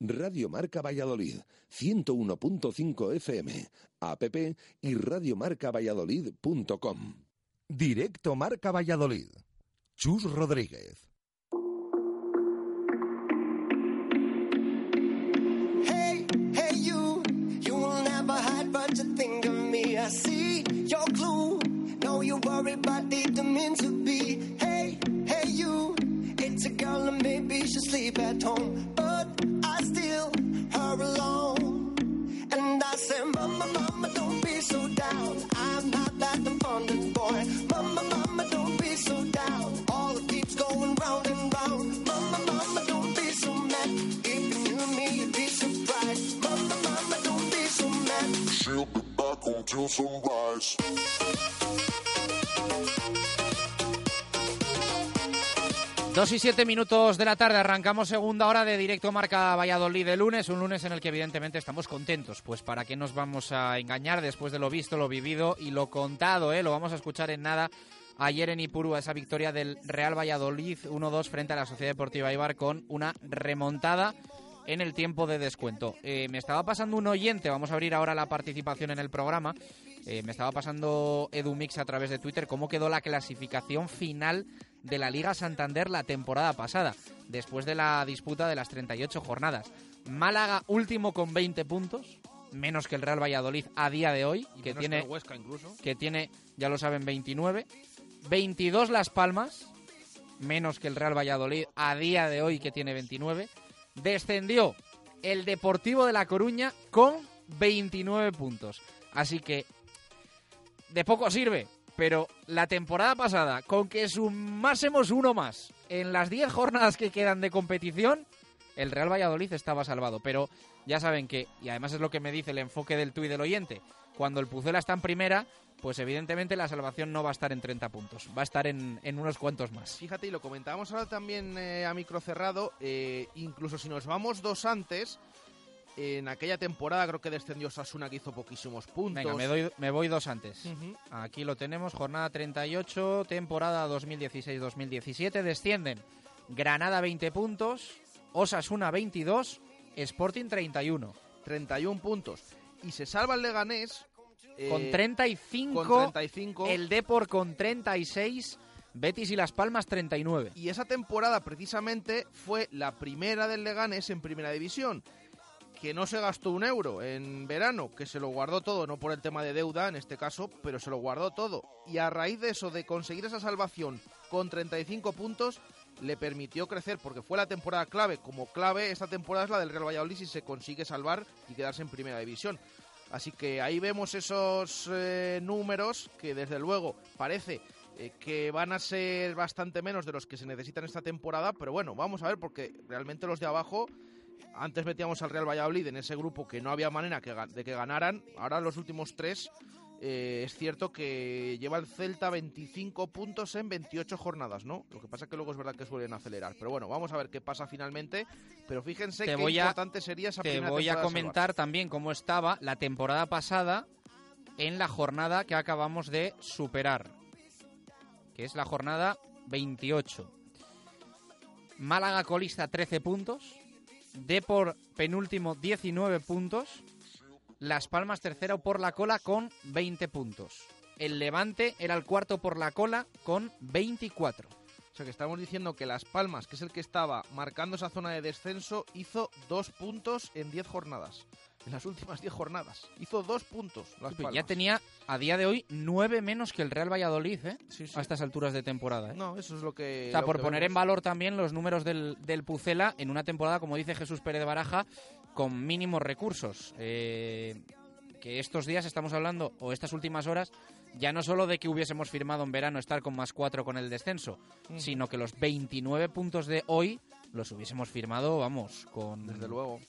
Radio Marca Valladolid, 101.5 FM, app y radiomarcavalladolid.com. Directo Marca Valladolid. Chus Rodríguez. Hey, hey, you, you will never hide, but you think of me. I see your clue. No, you worry, but didn't mean to be. Hey, hey, you, it's a girl and maybe she'll sleep at home, Dos y siete minutos de la tarde, arrancamos segunda hora de directo Marca Valladolid de lunes, un lunes en el que evidentemente estamos contentos, pues para qué nos vamos a engañar después de lo visto, lo vivido y lo contado, ¿eh? lo vamos a escuchar en nada ayer en Ipurúa, esa victoria del Real Valladolid 1-2 frente a la Sociedad Deportiva Ibar con una remontada en el tiempo de descuento. Eh, me estaba pasando un oyente, vamos a abrir ahora la participación en el programa, eh, me estaba pasando EduMix a través de Twitter cómo quedó la clasificación final de la Liga Santander la temporada pasada, después de la disputa de las 38 jornadas. Málaga último con 20 puntos, menos que el Real Valladolid a día de hoy, que tiene, Huesca incluso. que tiene, ya lo saben, 29. 22 Las Palmas, menos que el Real Valladolid a día de hoy, que tiene 29. Descendió el Deportivo de La Coruña con 29 puntos. Así que de poco sirve, pero la temporada pasada, con que sumásemos uno más en las 10 jornadas que quedan de competición, el Real Valladolid estaba salvado. Pero ya saben que, y además es lo que me dice el enfoque del tuit del oyente, cuando el Pucela está en primera, pues evidentemente la salvación no va a estar en 30 puntos, va a estar en, en unos cuantos más. Fíjate, y lo comentábamos ahora también eh, a micro cerrado, eh, incluso si nos vamos dos antes, en aquella temporada creo que descendió Sasuna que hizo poquísimos puntos. Venga, me, doy, me voy dos antes. Aquí lo tenemos, jornada 38, temporada 2016-2017. Descienden Granada 20 puntos, Osasuna 22, Sporting 31. 31 puntos. Y se salva el Leganés. eh, Con 35, con 35. el Depor con 36, Betis y Las Palmas 39. Y esa temporada precisamente fue la primera del Leganés en primera división. Que no se gastó un euro en verano, que se lo guardó todo, no por el tema de deuda en este caso, pero se lo guardó todo. Y a raíz de eso, de conseguir esa salvación con 35 puntos, le permitió crecer, porque fue la temporada clave. Como clave, esta temporada es la del Real Valladolid si se consigue salvar y quedarse en primera división. Así que ahí vemos esos eh, números que desde luego parece eh, que van a ser bastante menos de los que se necesitan esta temporada, pero bueno, vamos a ver porque realmente los de abajo antes metíamos al Real Valladolid en ese grupo que no había manera de que ganaran. Ahora los últimos tres eh, es cierto que lleva el Celta 25 puntos en 28 jornadas, ¿no? Lo que pasa es que luego es verdad que suelen acelerar. Pero bueno, vamos a ver qué pasa finalmente. Pero fíjense Te qué voy a- importante sería esa Te voy a comentar también cómo estaba la temporada pasada en la jornada que acabamos de superar, que es la jornada 28. Málaga colista 13 puntos, Depor penúltimo 19 puntos, Las Palmas tercero por la cola con 20 puntos. El Levante era el cuarto por la cola con 24. O sea que estamos diciendo que Las Palmas, que es el que estaba marcando esa zona de descenso, hizo dos puntos en 10 jornadas. En las últimas 10 jornadas. Hizo dos puntos. Las Pues Palmas. ya tenía a día de hoy 9 menos que el Real Valladolid, ¿eh? A estas alturas de temporada, ¿eh? No, eso es lo que. O sea, por poner en valor también los números del, del Pucela en una temporada, como dice Jesús Pérez de Baraja, con mínimos recursos. Eh, que estos días estamos hablando, o estas últimas horas, ya no solo de que hubiésemos firmado en verano estar con más 4 con el descenso, sino que los 29 puntos de hoy los hubiésemos firmado, vamos, con... Desde luego.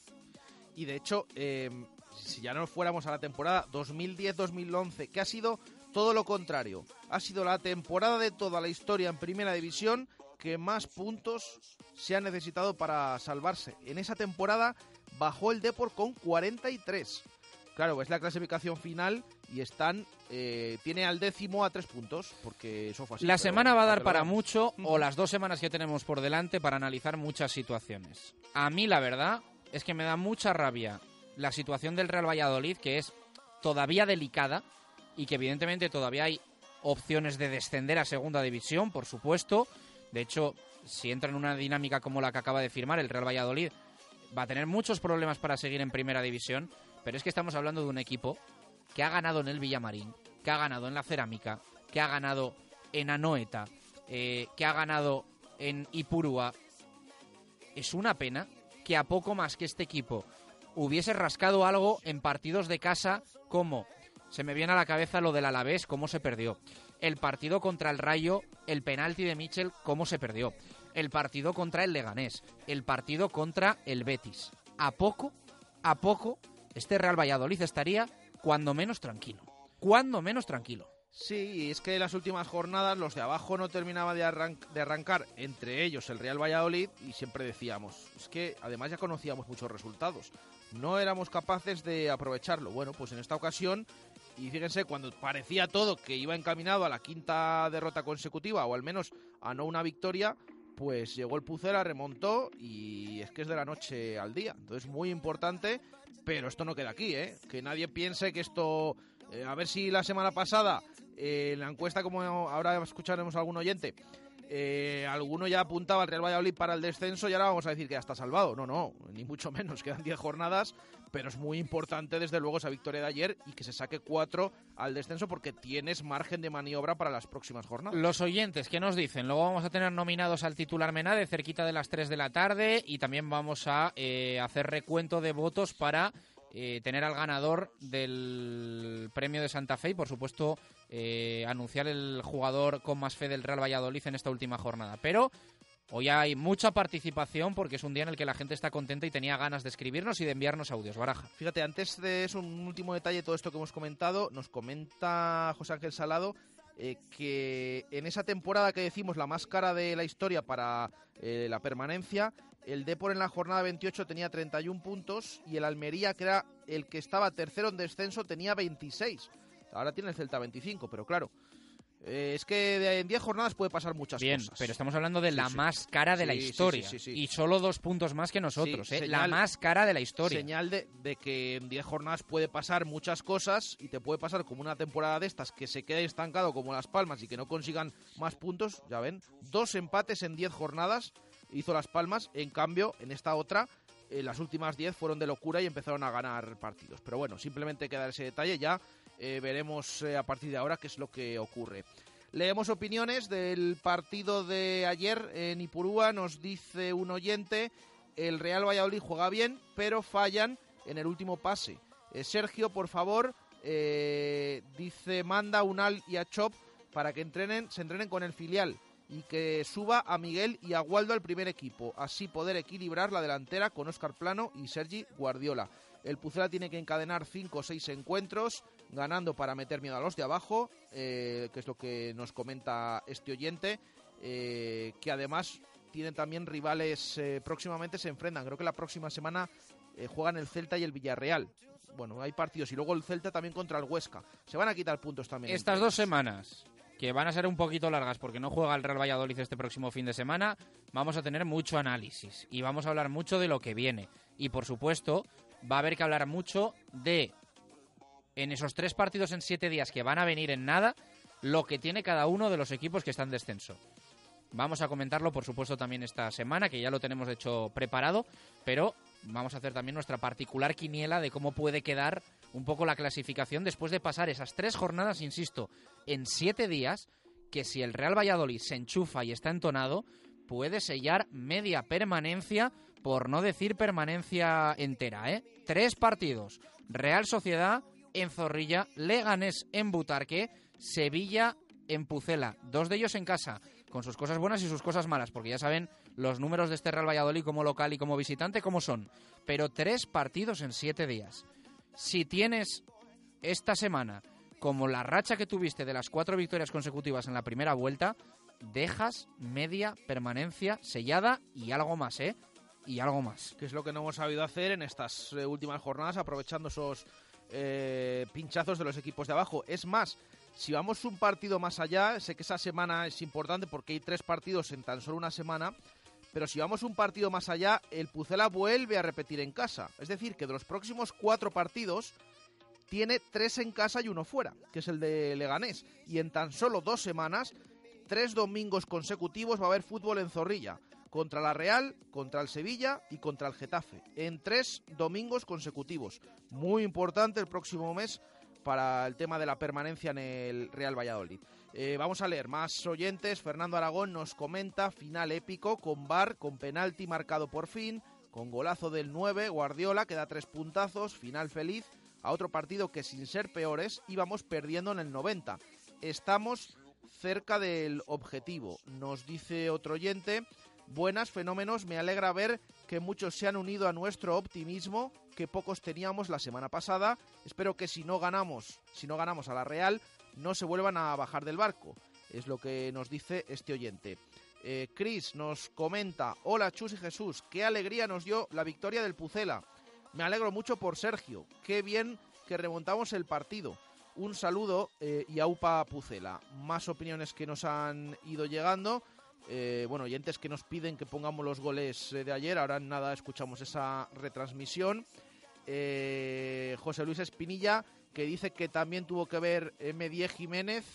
Y de hecho, eh, si ya no fuéramos a la temporada 2010-2011, que ha sido todo lo contrario, ha sido la temporada de toda la historia en Primera División que más puntos se han necesitado para salvarse. En esa temporada bajó el Depor con 43. Claro, es la clasificación final y están eh, tiene al décimo a tres puntos, porque eso fue así. La semana va a dar para mucho, o las dos semanas que tenemos por delante para analizar muchas situaciones. A mí la verdad es que me da mucha rabia la situación del Real Valladolid, que es todavía delicada y que evidentemente todavía hay opciones de descender a segunda división, por supuesto. De hecho, si entra en una dinámica como la que acaba de firmar el Real Valladolid, va a tener muchos problemas para seguir en primera división, pero es que estamos hablando de un equipo que ha ganado en el Villamarín, que ha ganado en la Cerámica, que ha ganado en Anoeta, eh, que ha ganado en Ipurúa. Es una pena que a poco más que este equipo hubiese rascado algo en partidos de casa como se me viene a la cabeza lo del Alavés, cómo se perdió. El partido contra el Rayo, el penalti de Michel, cómo se perdió. El partido contra el Leganés, el partido contra el Betis. A poco, a poco, este Real Valladolid estaría cuando menos tranquilo. Cuando menos tranquilo. Sí, es que las últimas jornadas los de abajo no terminaban de, de arrancar, entre ellos el Real Valladolid, y siempre decíamos, es que además ya conocíamos muchos resultados, no éramos capaces de aprovecharlo. Bueno, pues en esta ocasión, y fíjense, cuando parecía todo que iba encaminado a la quinta derrota consecutiva, o al menos a no una victoria, pues llegó el Pucela, remontó, y es que es de la noche al día. Entonces, muy importante, pero esto no queda aquí, ¿eh? Que nadie piense que esto... eh, a ver si la semana pasada, eh, en la encuesta, como ahora escucharemos a algún oyente, eh, alguno ya apuntaba al Real Valladolid para el descenso y ahora vamos a decir que ya está salvado. No, no, ni mucho menos, [LAUGHS] quedan 10 jornadas, pero es muy importante desde luego esa victoria de ayer y que se saque 4 al descenso porque tienes margen de maniobra para las próximas jornadas. Los oyentes, ¿qué nos dicen? Luego vamos a tener nominados al titular Menade cerquita de las 3 de la tarde y también vamos a eh, hacer recuento de votos para eh, tener al ganador del premio de Santa Fe y, por supuesto, eh, anunciar el jugador con más fe del Real Valladolid en esta última jornada. Pero hoy hay mucha participación porque es un día en el que la gente está contenta y tenía ganas de escribirnos y de enviarnos audios. Baraja. Fíjate, antes de eso, un último detalle de todo esto que hemos comentado, nos comenta José Ángel Salado eh, que en esa temporada que decimos la más cara de la historia para eh, la permanencia, el Depor en la jornada 28 tenía 31 puntos y el Almería, que era el que estaba tercero en descenso, tenía 26. Ahora tiene el Celta 25, pero claro, eh, es que en 10 jornadas puede pasar muchas Bien, cosas. pero estamos hablando de Sí, la sí. más cara de la Sí, historia. Y solo dos puntos más que nosotros, ¿eh? la más cara de la historia. Señal de, de que en 10 jornadas puede pasar muchas cosas y te puede pasar como una temporada de estas que se quede estancado como Las Palmas y que no consigan más puntos. Ya ven, dos empates en 10 jornadas hizo Las Palmas. En cambio, en esta otra, eh, las últimas 10 fueron de locura y empezaron a ganar partidos. Pero bueno, simplemente queda ese detalle. Ya eh, veremos eh, a partir de ahora qué es lo que ocurre. Leemos opiniones del partido de ayer en Ipurúa. Nos dice un oyente, el Real Valladolid juega bien, pero fallan en el último pase. Sergio, por favor, dice, manda un al y a Chop para que entrenen, se entrenen con el filial y que suba a Miguel y a Waldo al primer equipo, así poder equilibrar la delantera con Óscar Plano y Sergi Guardiola. El Pucela tiene que encadenar 5 o 6 encuentros, ganando para meter miedo a los de abajo, eh, que es lo que nos comenta este oyente, eh, que además tienen también rivales, eh, próximamente se enfrentan, creo que la próxima semana juegan el Celta y el Villarreal. Bueno, hay partidos y luego el Celta también contra el Huesca. Se van a quitar puntos también. Estas dos semanas, que van a ser un poquito largas porque no juega el Real Valladolid este próximo fin de semana, vamos a tener mucho análisis y vamos a hablar mucho de lo que viene. Y por supuesto, va a haber que hablar mucho de, en esos tres partidos en siete días que van a venir en nada, lo que tiene cada uno de los equipos que están en descenso. Vamos a comentarlo, por supuesto, también esta semana, que ya lo tenemos hecho preparado, pero vamos a hacer también nuestra particular quiniela de cómo puede quedar un poco la clasificación después de pasar esas tres jornadas, insisto, en siete días, que si el Real Valladolid se enchufa y está entonado, puede sellar media permanencia, por no decir permanencia entera, ¿eh? Tres partidos. Real Sociedad en Zorrilla, Leganés en Butarque, Sevilla en Pucela. Dos de ellos en casa, con sus cosas buenas y sus cosas malas, porque ya saben los números de este Real Valladolid como local y como visitante cómo son. Pero tres partidos en siete días. Si tienes esta semana como la racha que tuviste de las cuatro victorias consecutivas en la primera vuelta, dejas media permanencia sellada y algo más, ¿eh? Y algo más. que es lo que no hemos sabido hacer en estas eh, últimas jornadas, aprovechando esos eh, pinchazos de los equipos de abajo. Es más, si vamos un partido más allá, sé que esa semana es importante porque hay tres partidos en tan solo una semana, pero si vamos un partido más allá, el Pucela vuelve a repetir en casa. Es decir, que de los próximos cuatro partidos tiene tres en casa y uno fuera, que es el de Leganés. Y en tan solo dos semanas, tres domingos consecutivos va a haber fútbol en Zorrilla. Contra la Real, contra el Sevilla y contra el Getafe. En tres domingos consecutivos. Muy importante el próximo mes para el tema de la permanencia en el Real Valladolid. Eh, vamos a leer más oyentes. Fernando Aragón nos comenta final épico con bar, con penalti marcado por fin, con golazo del 9, Guardiola que da tres puntazos, final feliz a otro partido que sin ser peores íbamos perdiendo en el 90. Estamos cerca del objetivo, nos dice otro oyente. Buenas fenómenos, me alegra ver que muchos se han unido a nuestro optimismo que pocos teníamos la semana pasada. Espero que si no ganamos, si no ganamos a la Real, no se vuelvan a bajar del barco. Es lo que nos dice este oyente. Eh, Chris nos comenta, hola Chus y Jesús, qué alegría nos dio la victoria del Pucela. Me alegro mucho por Sergio, qué bien que remontamos el partido. Un saludo eh, y aupa Pucela. Más opiniones que nos han ido llegando. Eh, bueno, oyentes que nos piden que pongamos los goles eh, de ayer. Ahora nada escuchamos esa retransmisión. Eh, José Luis Espinilla, que dice que también tuvo que ver M10 Jiménez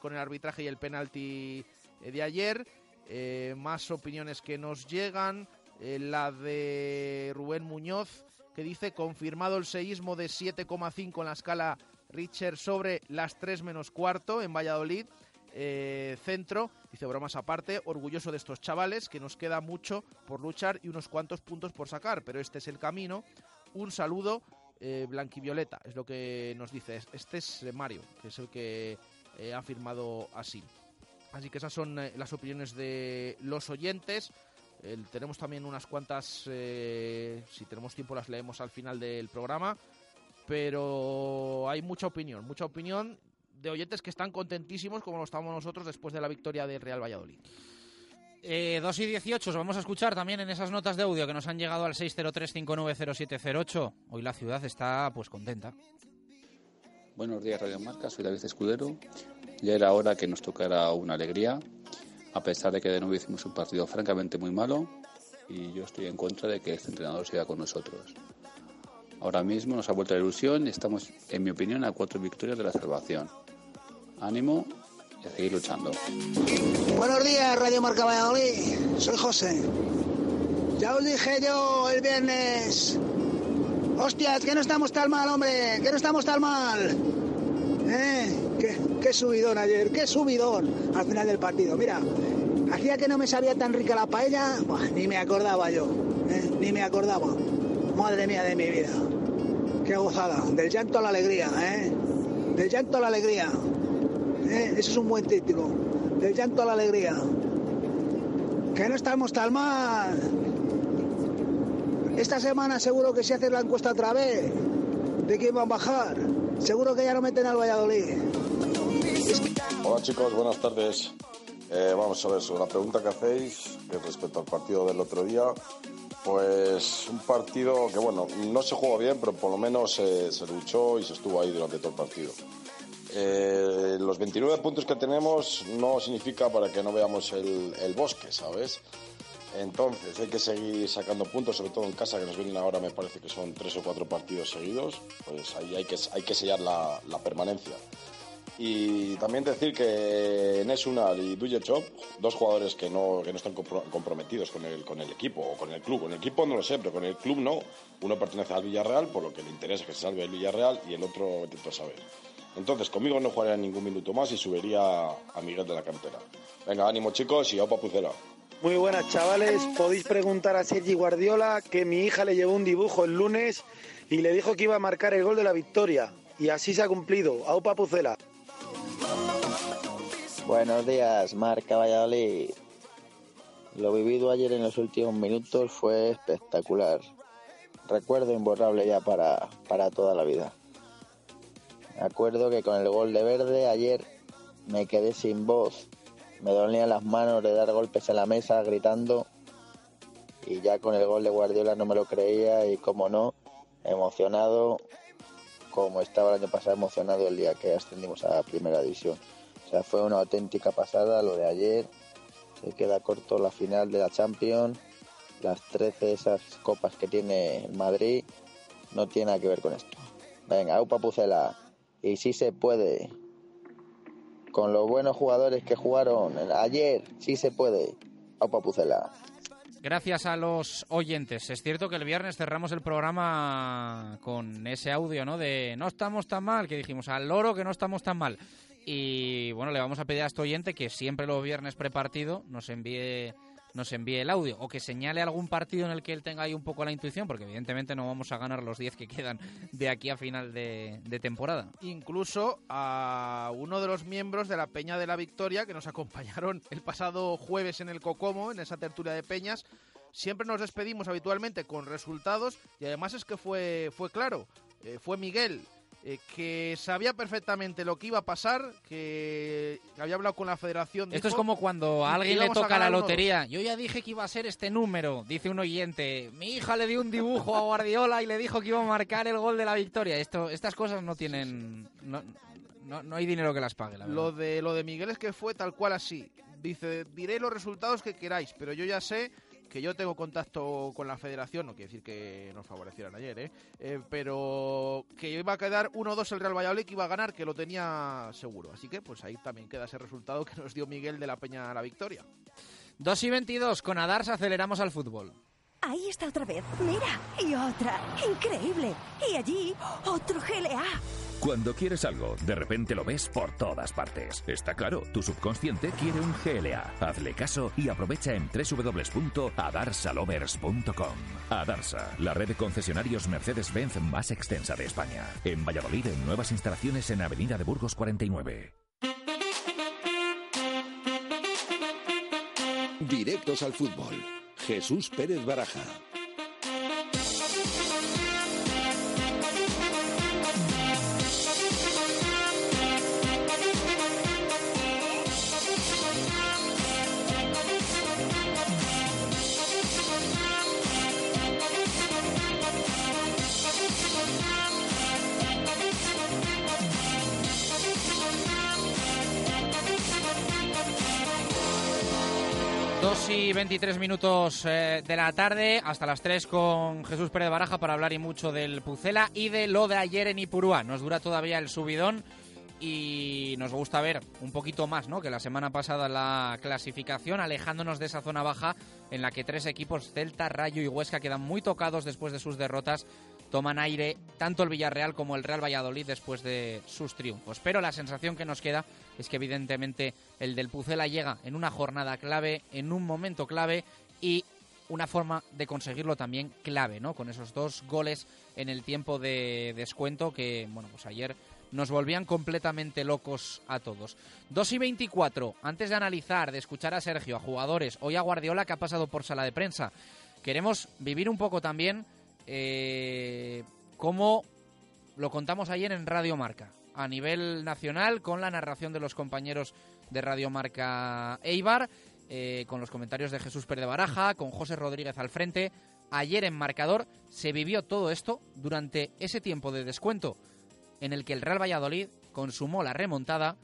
con el arbitraje y el penalti eh, de ayer. Eh, más opiniones que nos llegan. Eh, la de Rubén Muñoz, que dice confirmado el seísmo de 7,5 en la escala Richter sobre las 3 menos cuarto en Valladolid. Eh, centro, dice bromas aparte, orgulloso de estos chavales, que nos queda mucho por luchar y unos cuantos puntos por sacar, pero este es el camino. Un saludo, eh, blanquivioleta, es lo que nos dice. Este es Mario, que es el que eh, ha firmado así. Así que esas son las opiniones de los oyentes. Tenemos también unas cuantas, si tenemos tiempo las leemos al final del programa, pero hay mucha opinión, mucha opinión de oyentes que están contentísimos como lo estamos nosotros después de la victoria del Real Valladolid. Eh, 2 y 18 os vamos a escuchar también en esas notas de audio que nos han llegado al 603-590708. Hoy la ciudad está pues contenta. Buenos días, Radio Marca. Soy David Escudero. Ya era hora que nos tocara una alegría, a pesar de que de nuevo hicimos un partido francamente muy malo y yo estoy en contra de que este entrenador siga con nosotros. Ahora mismo nos ha vuelto la ilusión y estamos, en mi opinión, a cuatro victorias de la salvación. Ánimo y a seguir luchando. Buenos días, Radio Marca Valladolid. Soy José. Ya os dije yo el viernes. Hostias, que no estamos tan mal, hombre. Que no estamos tan mal. ¿Eh? Qué, qué subidón ayer, qué subidón al final del partido. Mira, hacía que no me sabía tan rica la paella. Ni me acordaba yo. ¿eh? Ni me acordaba. Madre mía de mi vida. Qué gozada. Del llanto a la alegría, ¿eh? Del llanto a la alegría. ¿Eh? Eso es un buen título. Del llanto a la alegría. Que no estamos tan mal. Esta semana seguro que se hace la encuesta otra vez. ¿De quién va a bajar? Seguro que ya no meten al Valladolid. Hola chicos, buenas tardes. Eh, vamos a ver, sobre la pregunta que hacéis que respecto al partido del otro día, pues un partido que bueno, no se jugó bien, pero por lo menos eh, se luchó y se estuvo ahí durante todo el partido. Eh, los 29 puntos que tenemos no significa para que no veamos el, el bosque, ¿sabes? Entonces hay que seguir sacando puntos, sobre todo en casa, que nos vienen ahora, me parece que son tres o cuatro partidos seguidos, pues ahí hay que, hay que sellar la, la permanencia. Y también decir que Nesunal y Dujechov, dos jugadores que no, que no están compro- comprometidos con el, con el equipo o con el club. Con el equipo no lo sé, pero con el club no. Uno pertenece al Villarreal, por lo que le interesa que se salve el Villarreal, y el otro intento saber. Entonces, conmigo no jugaría ningún minuto más y subiría a Miguel de la cantera. Venga, ánimo chicos y a Pucela. Muy buenas chavales, podéis preguntar a Sergi Guardiola que mi hija le llevó un dibujo el lunes y le dijo que iba a marcar el gol de la victoria. Y así se ha cumplido. Aupa Pucela. Buenos días, Marca Valladolid. Lo vivido ayer en los últimos minutos fue espectacular. Recuerdo imborrable ya para, para toda la vida. Me acuerdo que con el gol de verde ayer me quedé sin voz. Me dolían las manos de dar golpes en la mesa gritando. Y ya con el gol de Guardiola no me lo creía y como no, emocionado como estaba el año pasado emocionado el día que ascendimos a Primera División. O sea, fue una auténtica pasada lo de ayer. Se queda corto la final de la Champions. Las 13 esas copas que tiene Madrid no tiene nada que ver con esto. Venga, Aupa Pucela. Y sí se puede. Con los buenos jugadores que jugaron ayer, sí se puede. Pucela. Gracias a los oyentes. Es cierto que el viernes cerramos el programa con ese audio, ¿no? De no estamos tan mal, que dijimos al loro que no estamos tan mal. Y bueno, le vamos a pedir a este oyente que siempre los viernes prepartido nos envíe nos envíe el audio o que señale algún partido en el que él tenga ahí un poco la intuición, porque evidentemente no vamos a ganar los 10 que quedan de aquí a final de, temporada. incluso a uno de los miembros de la Peña de la Victoria que nos acompañaron el pasado jueves en el Cocomo, en esa tertulia de peñas. Siempre nos despedimos habitualmente con resultados y además es que fue, fue claro, eh, fue Miguel, eh, que sabía perfectamente lo que iba a pasar, que había hablado con la federación. Esto es como cuando a alguien le toca la lotería. Yo ya dije que iba a ser este número, dice un oyente. Mi hija le dio un dibujo a Guardiola y le dijo que iba a marcar el gol de la victoria. Esto, estas cosas no tienen, no, no, no hay dinero que las pague, la verdad. Lo de, lo de Miguel es que fue tal cual así. Dice, diré los resultados que queráis, pero yo ya sé que yo tengo contacto con la federación, no quiere decir que nos favorecieran ayer, ¿eh? Eh, pero que iba a quedar 1-2 el Real Valladolid, que iba a ganar, que lo tenía seguro. Así que pues ahí también queda ese resultado que nos dio Miguel de la Peña a la victoria. 2 y 22, con Adars aceleramos al fútbol. Ahí está otra vez. Mira. Y otra. Increíble. Y allí, otro GLA. Cuando quieres algo, de repente lo ves por todas partes. Está claro, tu subconsciente quiere un GLA. Hazle caso y aprovecha en www.adarsalovers.com. Adarsa, la red de concesionarios Mercedes-Benz más extensa de España. En Valladolid, en nuevas instalaciones en Avenida de Burgos 49. Directos al fútbol. Jesús Pérez Baraja. Dos y 23 minutos eh, de la tarde, hasta las 3 con Jesús Pérez Baraja para hablar y mucho del Pucela y de lo de ayer en Ipurúa. Nos dura todavía el subidón y nos gusta ver un poquito más ¿no? que la semana pasada la clasificación, alejándonos de esa zona baja en la que tres equipos, Celta, Rayo y Huesca, quedan muy tocados después de sus derrotas. Toman aire tanto el Villarreal como el Real Valladolid después de sus triunfos. Pero la sensación que nos queda es que evidentemente el del Pucela llega en una jornada clave, en un momento clave y una forma de conseguirlo también clave, ¿no? Con esos dos goles en el tiempo de descuento que, bueno, pues ayer nos volvían completamente locos a todos. 2 y 24, antes de analizar, de escuchar a Sergio, a jugadores, hoy a Guardiola que ha pasado por sala de prensa, queremos vivir un poco también eh, cómo lo contamos ayer en Radio Marca, a nivel nacional, con la narración de los compañeros de Radio Marca Eibar, eh, con los comentarios de Jesús Pérez de Baraja, con José Rodríguez al frente. Ayer en marcador se vivió todo esto durante ese tiempo de descuento en el que el Real Valladolid consumó la remontada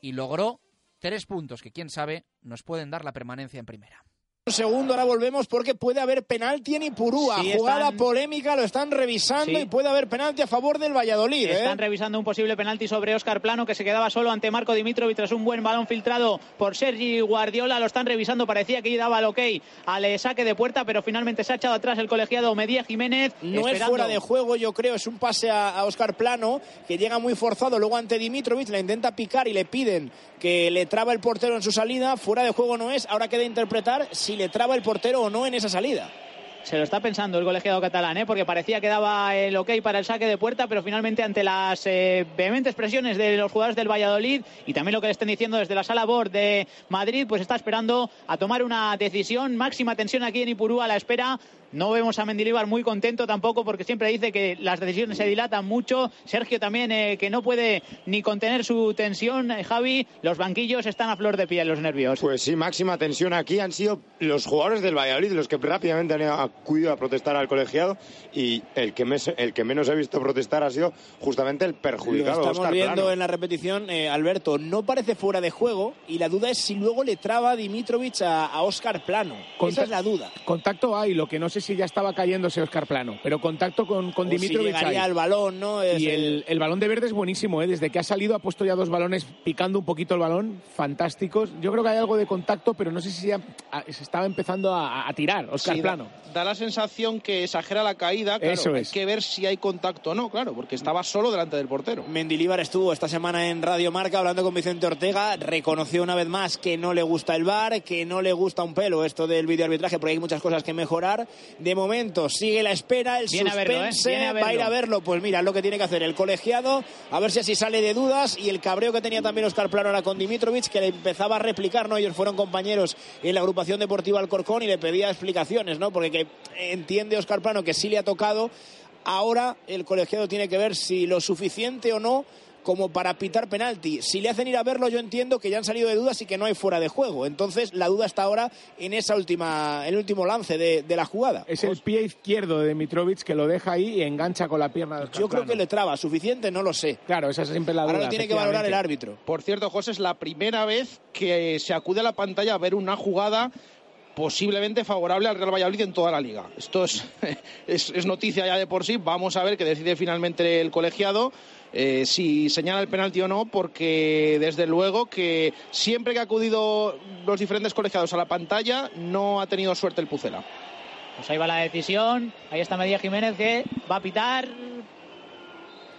y logró tres puntos que quién sabe nos pueden dar la permanencia en primera. Un segundo, ahora volvemos porque puede haber penalti en Ipurúa. Sí, Jugada están- polémica, lo están revisando Sí. y puede haber penalti a favor del Valladolid. ¿eh? Están revisando un posible penalti sobre Óscar Plano que se quedaba solo ante Marco Dimitrovic tras un buen balón filtrado por Sergi Guardiola. Lo están revisando, parecía que daba el ok al eh, saque de puerta, pero finalmente se ha echado atrás el colegiado Medía Jiménez. No es fuera de juego, yo creo. Es un pase a, a Oscar Plano que llega muy forzado. Luego ante Dimitrovic la intenta picar y le piden que le traba el portero en su salida. Fuera de juego no es. Ahora queda interpretar si le traba el portero o no en esa salida. Se lo está pensando el colegiado catalán, ¿eh? porque parecía que daba el ok para el saque de puerta, pero finalmente ante las eh, vehementes presiones de los jugadores del Valladolid y también lo que le estén diciendo desde la sala BOR de Madrid, pues está esperando a tomar una decisión. Máxima tensión aquí en Ipurú a la espera. No vemos a Mendilibar muy contento tampoco porque siempre dice que las decisiones se dilatan mucho. Sergio también eh, que no puede ni contener su tensión. Eh, Javi, los banquillos están a flor de piel, los nervios. Pues sí, máxima tensión aquí han sido los jugadores del Valladolid los que rápidamente han acudido a protestar al colegiado y el que, mes- el que menos he visto protestar ha sido justamente el Lo perjudicado estamos viendo Plano. en la repetición, eh, Alberto. No parece fuera de juego y la duda es si luego le traba Dimitrovic a, a Oscar Plano. Esa es la duda. Contacto hay, lo que no sé si ya estaba cayéndose Oscar Plano, pero contacto con, con si Dimitrovic hay. al balón, ¿no? Es, y el, el balón de verde es buenísimo, ¿eh? desde que ha salido ha puesto ya dos balones picando un poquito el balón, fantásticos. Yo creo que hay algo de contacto, pero no sé si ya ah, se estaba empezando a, a tirar Oscar Sí, da- Plano. Da, la sensación que exagera la caída. Claro, Eso hay es. que ver si hay contacto o no, claro, porque estaba solo delante del portero. Mendilíbar estuvo esta semana en Radio Marca hablando con Vicente Ortega, reconoció una vez más que no le gusta el VAR, que no le gusta un pelo esto del videoarbitraje, porque hay muchas cosas que mejorar. De momento sigue la espera, el Viene a verlo, ¿eh? suspense, Viene a va a ir a verlo. pues mira, lo que tiene que hacer el colegiado, a ver si así sale de dudas y el cabreo que tenía también Oscar Plano ahora con Dimitrovic, que le empezaba a replicar, ¿no? Ellos fueron compañeros en la agrupación deportiva Alcorcón y le pedía explicaciones, ¿no? Porque que entiende Oscar Plano que sí le ha tocado, ahora el colegiado tiene que ver si lo suficiente o no como para pitar penalti. Si le hacen ir a verlo, yo entiendo que ya han salido de dudas y que no hay fuera de juego. Entonces, la duda está ahora en esa última, el último lance de, de la jugada. Es el pie izquierdo de Mitrovic que lo deja ahí y engancha con la pierna de Oscar Yo creo que le traba. ¿Suficiente? No lo sé. Claro, esa es siempre la duda. Ahora lo tiene que valorar el árbitro. Por cierto, José, es la primera vez que se acude a la pantalla a ver una jugada posiblemente favorable al Real Valladolid en toda la liga. Esto es, [LAUGHS] es, es noticia ya de por sí. Vamos a ver qué decide finalmente el colegiado. Eh, si señala el penalti o no, porque desde luego que siempre que ha acudido los diferentes colegiados a la pantalla no ha tenido suerte el Pucela. Pues ahí va la decisión. Ahí está Medía Jiménez que va a pitar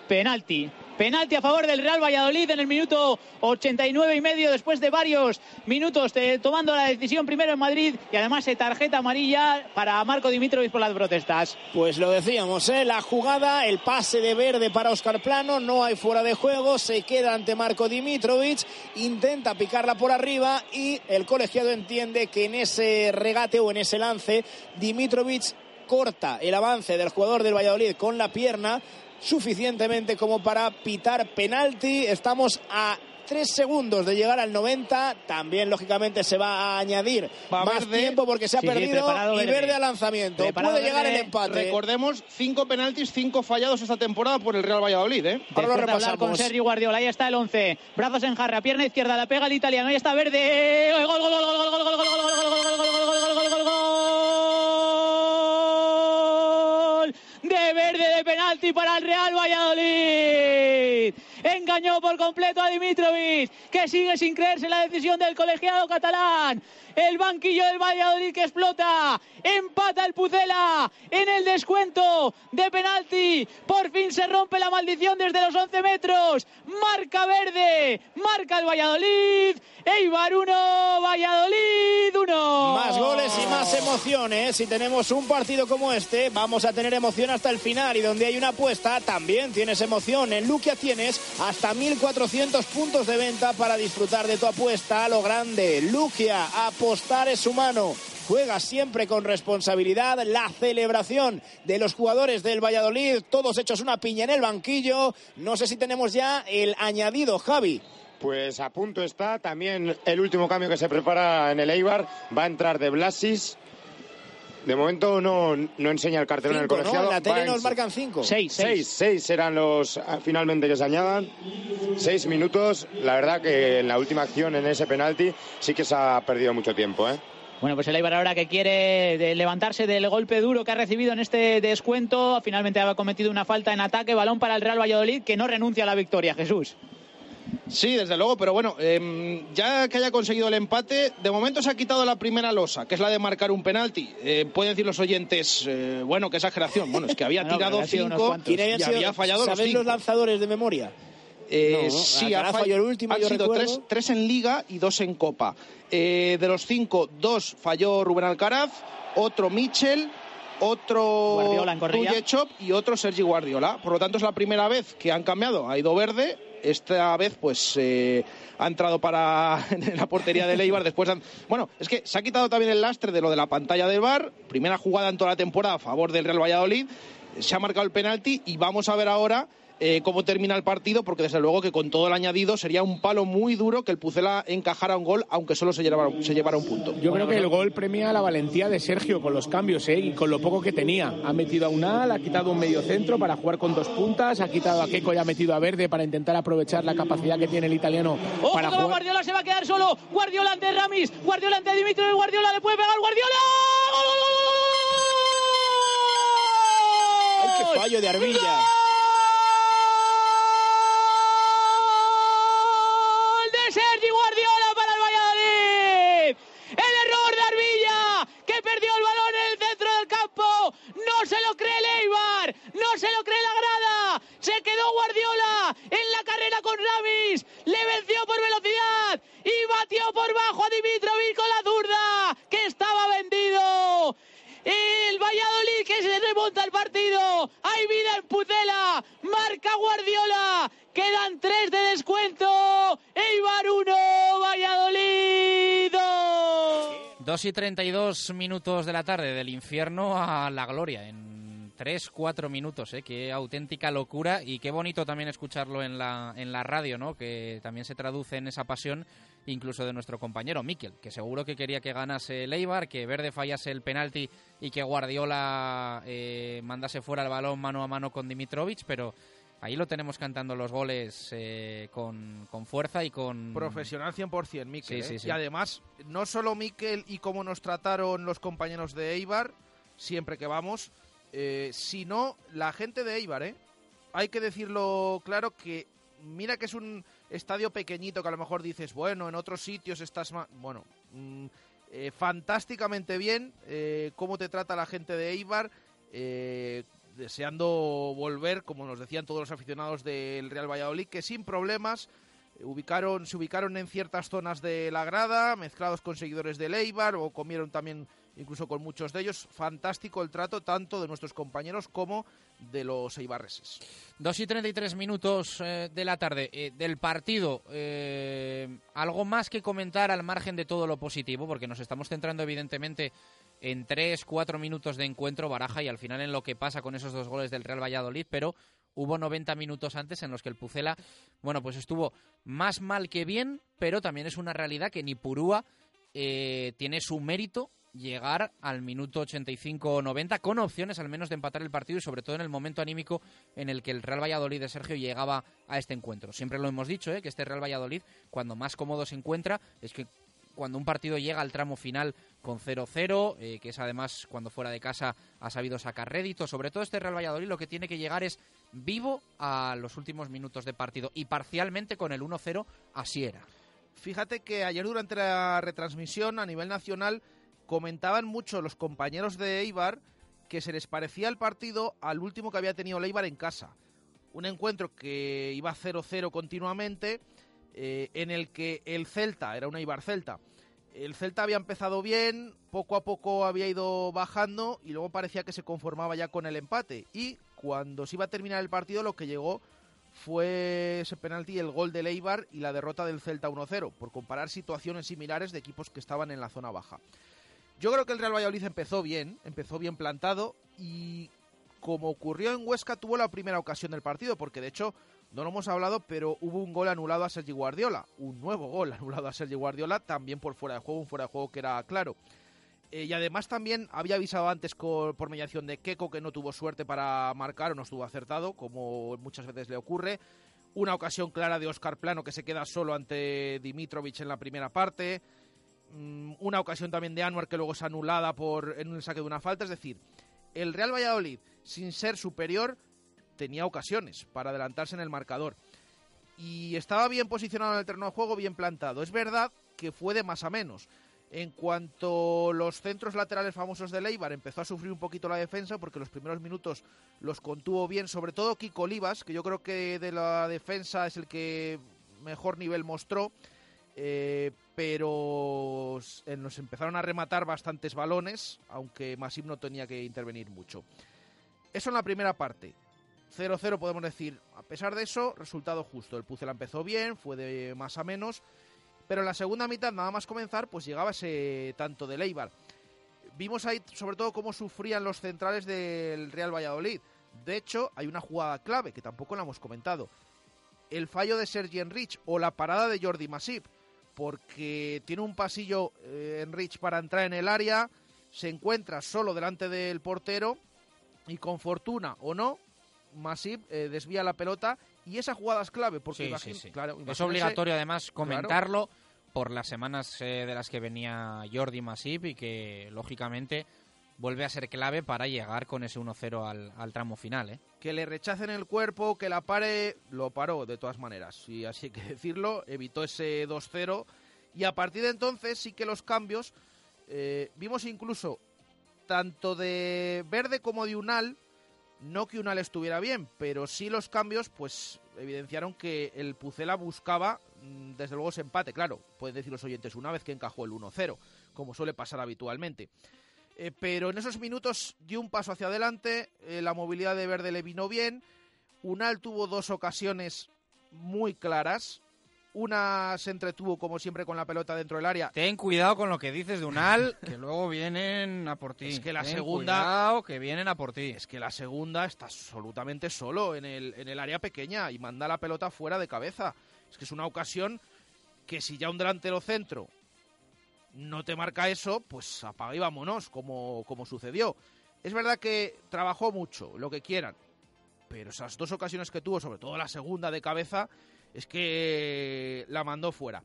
penalti. Penalti a favor del Real Valladolid en el minuto 89 y medio después de varios minutos de- tomando la decisión primero en Madrid y además eh, tarjeta amarilla para Marco Dimitrovic por las protestas. Pues lo decíamos, ¿eh? la jugada, el pase de verde para Oscar Plano, no hay fuera de juego, se queda ante Marco Dimitrovic, intenta picarla por arriba y el colegiado entiende que en ese regate o en ese lance Dimitrovic corta el avance del jugador del Valladolid con la pierna suficientemente como para pitar penalti. Estamos a tres segundos de llegar al 90. También, lógicamente, se va a añadir Va más Verde. tiempo porque se ha Sí, perdido y Verde. al lanzamiento. Preparado Puede llegar Verde. el empate. Recordemos, cinco penaltis, cinco fallados esta temporada por el Real Valladolid. ¿eh? Después de hablar con Sergi Guardiola, ahí está el 11. Brazos en jarra, pierna izquierda, la pega el italiano, ahí está Verde. Gol, gol, gol, gol, gol, gol, gol, gol, gol, gol, gol, gol, gol, gol, gol, gol, gol, gol de Verde de penalti para el Real Valladolid. Engañó por completo a Dimitrovic, que sigue sin creerse la decisión del colegiado catalán. El banquillo del Valladolid que explota, empata el Pucela en el descuento de penalti. Por fin se rompe la maldición desde los 11 metros. Marca verde, marca el Valladolid. Eibar 1, Valladolid 1. Más goles y más emociones. Si tenemos un partido como este, vamos a tener emoción hasta el final. Y donde hay una apuesta, también tienes emoción. En Luquia tienes hasta 1.400 puntos de venta para disfrutar de tu apuesta a lo grande. Luquia, apostar es humano. Juega siempre con responsabilidad. La celebración de los jugadores del Valladolid, todos hechos una piña en el banquillo. No sé si tenemos ya el añadido, Javi. Pues a punto está también el último cambio que se prepara en el Eibar. Va a entrar de Blasis. De momento no, no enseña el cartel en el Cinco, ¿no? colegiado. En la tele Va nos en- marcan cinco. Seis, Seis, seis serán los ah, finalmente que se añadan. Seis minutos. La verdad que en la última acción, en ese penalti, sí que se ha perdido mucho tiempo. ¿eh? Bueno, pues el Eibar ahora que quiere levantarse del golpe duro que ha recibido en este descuento, finalmente ha cometido una falta en ataque, balón para el Real Valladolid que no renuncia a la victoria, Jesús. Sí, desde luego, pero bueno, em, ya que haya conseguido el empate, de momento se ha quitado la primera losa, que es la de marcar un penalti. Eh, pueden decir los oyentes, eh, bueno, qué exageración. Bueno, es que había [LAUGHS] No, tirado cinco cuantos. ¿Quién habían y sido- había fallado los ¿Sabéis cinco. los lanzadores de memoria? Eh, No, sí, ha fall- falló el último, han yo sido tres, tres en Liga y dos en Copa. Eh, de los cinco, dos falló Rubén Alcaraz, otro Michel, otro. Tuyechop y otro Sergi Guardiola. Por lo tanto, es la primera vez que han cambiado. Ha ido verde. Esta vez, pues, eh, ha entrado para [LAUGHS] en la portería de Leibar. Después, han- bueno, es que se ha quitado también el lastre de lo de la pantalla del bar. Primera jugada en toda la temporada a favor del Real Valladolid. Se ha marcado el penalti y vamos a ver ahora eh, cómo termina el partido, porque desde luego que con todo el añadido sería un palo muy duro que el Pucela encajara un gol, aunque solo se llevara, se llevara un punto. Yo creo que el gol premia la valentía de Sergio con los cambios ¿eh? y con lo poco que tenía. Ha metido a Unal, ha quitado un medio centro para jugar con dos puntas, ha quitado a Keco y ha metido a Verde para intentar aprovechar la capacidad que tiene el italiano Ojo para que va jugar. Guardiola se va a quedar solo. Guardiola ante Ramis, Guardiola ante Dimitri, Guardiola le puede pegar Guardiola. ¡Gol, gol, gol, gol, gol! ¡Ay, qué fallo de Arbilla! Venció por velocidad y batió por bajo a Dimitrovic con la zurda, que estaba vendido. El Valladolid que se remonta el partido. Hay vida en Pucela. Marca Guardiola. Quedan tres de descuento. Eibar 1, Valladolid 2. 2 y 32 minutos de la tarde, del infierno a la gloria, en 3, 4 minutos, ¿eh? Qué auténtica locura y qué bonito también escucharlo en la, en la radio, ¿no? Que también se traduce en esa pasión incluso de nuestro compañero Miquel, que seguro que quería que ganase el Eibar, que Verde fallase el penalti y que Guardiola eh, mandase fuera el balón mano a mano con Dimitrovic, pero ahí lo tenemos cantando los goles eh, con, con fuerza y con... Profesional 100%, Miquel. Sí, sí, ¿eh? sí. Y además, no solo Miquel y cómo nos trataron los compañeros de Eibar, siempre que vamos, eh, sino la gente de Eibar. ¿eh? Hay que decirlo claro que mira que es un estadio pequeñito que a lo mejor dices, bueno, en otros sitios estás más... Bueno, mm, eh, fantásticamente bien eh, cómo te trata la gente de Eibar. eh, deseando volver, como nos decían todos los aficionados del Real Valladolid, que sin problemas ubicaron, se ubicaron en ciertas zonas de la grada, mezclados con seguidores de Eibar o comieron también incluso con muchos de ellos. Fantástico el trato tanto de nuestros compañeros como de los eibarreses. 2 y 33 minutos eh, de la tarde eh, del partido. eh, algo más que comentar al margen de todo lo positivo, porque nos estamos centrando evidentemente en 3, 4 minutos de encuentro, baraja y al final en lo que pasa con esos dos goles del Real Valladolid, pero hubo 90 minutos antes en los que el Pucela, bueno, pues estuvo más mal que bien, pero también es una realidad que ni Purúa tiene su mérito llegar al minuto 85 o 90 con opciones al menos de empatar el partido y sobre todo en el momento anímico en el que el Real Valladolid de Sergio llegaba a este encuentro. Siempre lo hemos dicho, ¿eh? que este Real Valladolid cuando más cómodo se encuentra es que cuando un partido llega al tramo final con 0-0, eh, que es además cuando fuera de casa ha sabido sacar rédito. Sobre todo este Real Valladolid lo que tiene que llegar es vivo a los últimos minutos de partido y parcialmente con el 1-0 así era. Fíjate que ayer durante la retransmisión a nivel nacional comentaban mucho los compañeros de Eibar que se les parecía el partido al último que había tenido el Eibar en casa. Un encuentro que iba 0-0 continuamente, eh, en el que el Celta, era un Eibar Celta, el Celta había empezado bien, poco a poco había ido bajando y luego parecía que se conformaba ya con el empate. Y cuando se iba a terminar el partido, lo que llegó fue ese penalti, el gol del Eibar y la derrota del Celta 1-0, por comparar situaciones similares de equipos que estaban en la zona baja. Yo creo que el Real Valladolid empezó bien, empezó bien plantado y como ocurrió en Huesca tuvo la primera ocasión del partido, porque de hecho no lo hemos hablado, pero hubo un gol anulado a Sergi Guardiola, un nuevo gol [LAUGHS] anulado a Sergi Guardiola, también por fuera de juego, un fuera de juego que era claro. Eh, y además también había avisado antes por mediación de Keco que no tuvo suerte para marcar o no estuvo acertado, como muchas veces le ocurre. Una ocasión clara de Oscar Plano que se queda solo ante Dimitrovic en la primera parte. Mm, una ocasión también de Anwar que luego es anulada por, en un saque de una falta. Es decir, el Real Valladolid, sin ser superior, tenía ocasiones para adelantarse en el marcador. Y estaba bien posicionado en el terreno de juego, bien plantado. Es verdad que fue de más a menos. En cuanto los centros laterales famosos de Leibar empezó a sufrir un poquito la defensa porque los primeros minutos los contuvo bien, sobre todo Kiko Olivas, que yo creo que de la defensa es el que mejor nivel mostró, eh, pero nos empezaron a rematar bastantes balones, aunque Masip no tenía que intervenir mucho. Eso en la primera parte. 0-0 podemos decir, a pesar de eso, resultado justo. El Pucela empezó bien, fue de más a menos, pero en la segunda mitad, nada más comenzar, pues llegaba ese tanto de Leibar. Vimos ahí sobre todo cómo sufrían los centrales del Real Valladolid. De hecho, hay una jugada clave que tampoco la hemos comentado. El fallo de Sergi Enrich o la parada de Jordi Masip, porque tiene un pasillo eh, Enrich para entrar en el área, se encuentra solo delante del portero y con fortuna o no, Masip eh, desvía la pelota y esa jugada es clave porque Claro, es obligatorio además comentarlo por las semanas eh, de las que venía Jordi Masip y que lógicamente vuelve a ser clave para llegar con ese 1-0 al, al, tramo final. ¿eh? Que le rechacen el cuerpo, que la pare, lo paró de todas maneras. Y así que decirlo, evitó ese 2-0. Y a partir de entonces sí que los cambios, vimos incluso tanto de Verde como de Unal, no que Unal estuviera bien, pero sí los cambios, pues evidenciaron que el Pucela buscaba, mm, desde luego, ese empate. Claro, pueden decir los oyentes, una vez que encajó el 1-0, como suele pasar habitualmente. Eh, pero en esos minutos dio un paso hacia adelante, eh, la movilidad de Verde le vino bien. Unal tuvo dos ocasiones muy claras, una se entretuvo como siempre con la pelota dentro del área. Ten cuidado con lo que dices de Unal, [LAUGHS] que luego vienen a por ti. Es que la Ten segunda cuidado, que vienen a por ti. Es que la segunda está absolutamente solo en el, en el área pequeña y manda la pelota fuera de cabeza. Es que es una ocasión que si ya un delantero centro no te marca eso, pues apaga y vámonos, como, como sucedió. Es verdad que trabajó mucho, lo que quieran, pero esas dos ocasiones que tuvo, sobre todo la segunda de cabeza, es que la mandó fuera.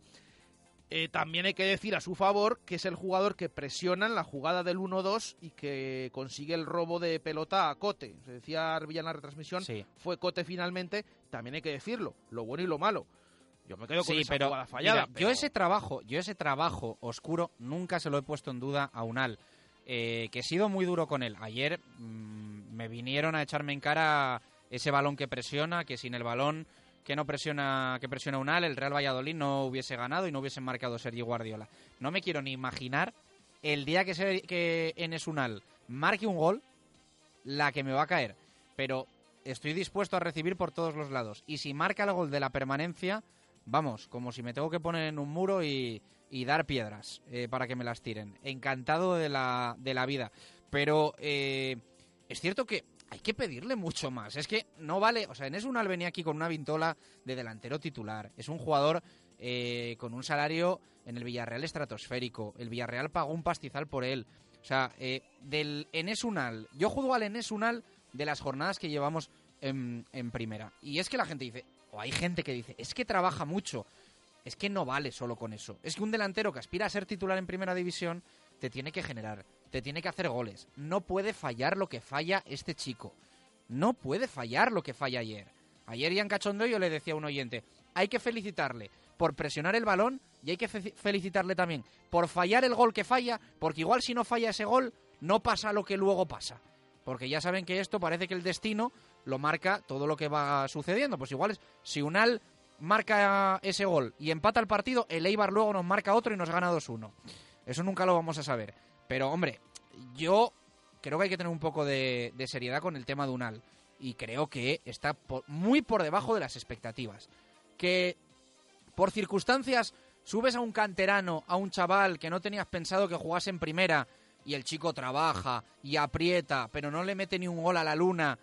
Eh, también hay que decir a su favor que es el jugador que presiona en la jugada del 1-2 y que consigue el robo de pelota a Cote. Se decía Arbilla en la retransmisión, fue Cote finalmente. También hay que decirlo, lo bueno y lo malo. Yo me quedo con Sí, esa pero jugada fallada. mira, yo ese trabajo, yo ese trabajo oscuro nunca se lo he puesto en duda a Unal, eh, que he sido muy duro con él. Ayer mm, me vinieron a echarme en cara ese balón que presiona, que sin el balón que no presiona que presiona Unal, el Real Valladolid no hubiese ganado y no hubiese marcado Sergi Guardiola. No me quiero ni imaginar el día que, se, que Enes Unal marque un gol, la que me va a caer. Pero estoy dispuesto a recibir por todos los lados. Y si marca el gol de la permanencia, vamos, como si me tengo que poner en un muro y, dar piedras eh, para que me las tiren. Encantado de la, de la vida. Pero eh, es cierto que hay que pedirle mucho más. Es que no vale, o sea, Enes Unal venía aquí con una vintola de delantero titular. Es un jugador eh, con un salario en el Villarreal estratosférico. El Villarreal pagó un pastizal por él. O sea, eh, del Enes Unal, yo juzgo al Enes Unal de las jornadas que llevamos en, en primera. Y es que la gente dice, o hay gente que dice, es que trabaja mucho. es que no vale solo con eso. Es que un delantero que aspira a ser titular en primera división te tiene que generar, te tiene que hacer goles. No puede fallar lo que falla este chico. No puede fallar lo que falla ayer. Ayer Ian Cachondo yo le decía a un oyente, hay que felicitarle por presionar el balón y hay que fe- felicitarle también por fallar el gol que falla, porque igual si no falla ese gol, no pasa lo que luego pasa. Porque ya saben que esto parece que el destino lo marca todo lo que va sucediendo. Pues igual si Unal marca ese gol y empata el partido, el Eibar luego nos marca otro y nos gana 2-1. Eso nunca lo vamos a saber. Pero hombre, yo creo que hay que tener un poco de, de seriedad con el tema de Unal. Y creo que está muy por debajo de las expectativas. Que por circunstancias subes a un canterano, a un chaval que no tenías pensado que jugase en primera y el chico trabaja y aprieta, pero no le mete ni un gol a la luna,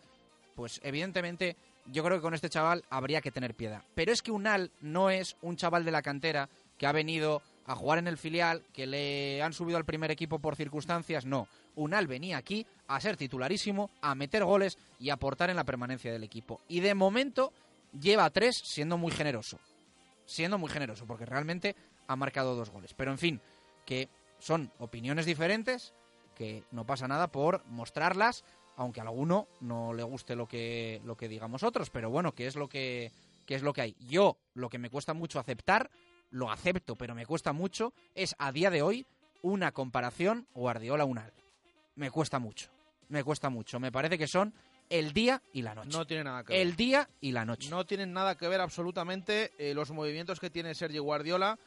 pues evidentemente yo creo que con este chaval habría que tener piedad. Pero es que Unal no es un chaval de la cantera que ha venido a jugar en el filial, que le han subido al primer equipo por circunstancias, no. Unal venía aquí a ser titularísimo, a meter goles y a aportar en la permanencia del equipo. Y de momento lleva tres siendo muy generoso siendo muy generoso, porque realmente ha marcado dos goles. Pero en fin, que son opiniones diferentes, que no pasa nada por mostrarlas, aunque a alguno no le guste lo que, lo que digamos otros, pero bueno, que es lo que, que es lo que hay. Yo, lo que me cuesta mucho aceptar, lo acepto, pero me cuesta mucho, es a día de hoy una comparación Guardiola-Unal. Me cuesta mucho, me cuesta mucho. Me parece que son el día y la noche. No tiene nada que ver. El día y la noche. No tienen nada que ver absolutamente eh, los movimientos que tiene Sergio Guardiola.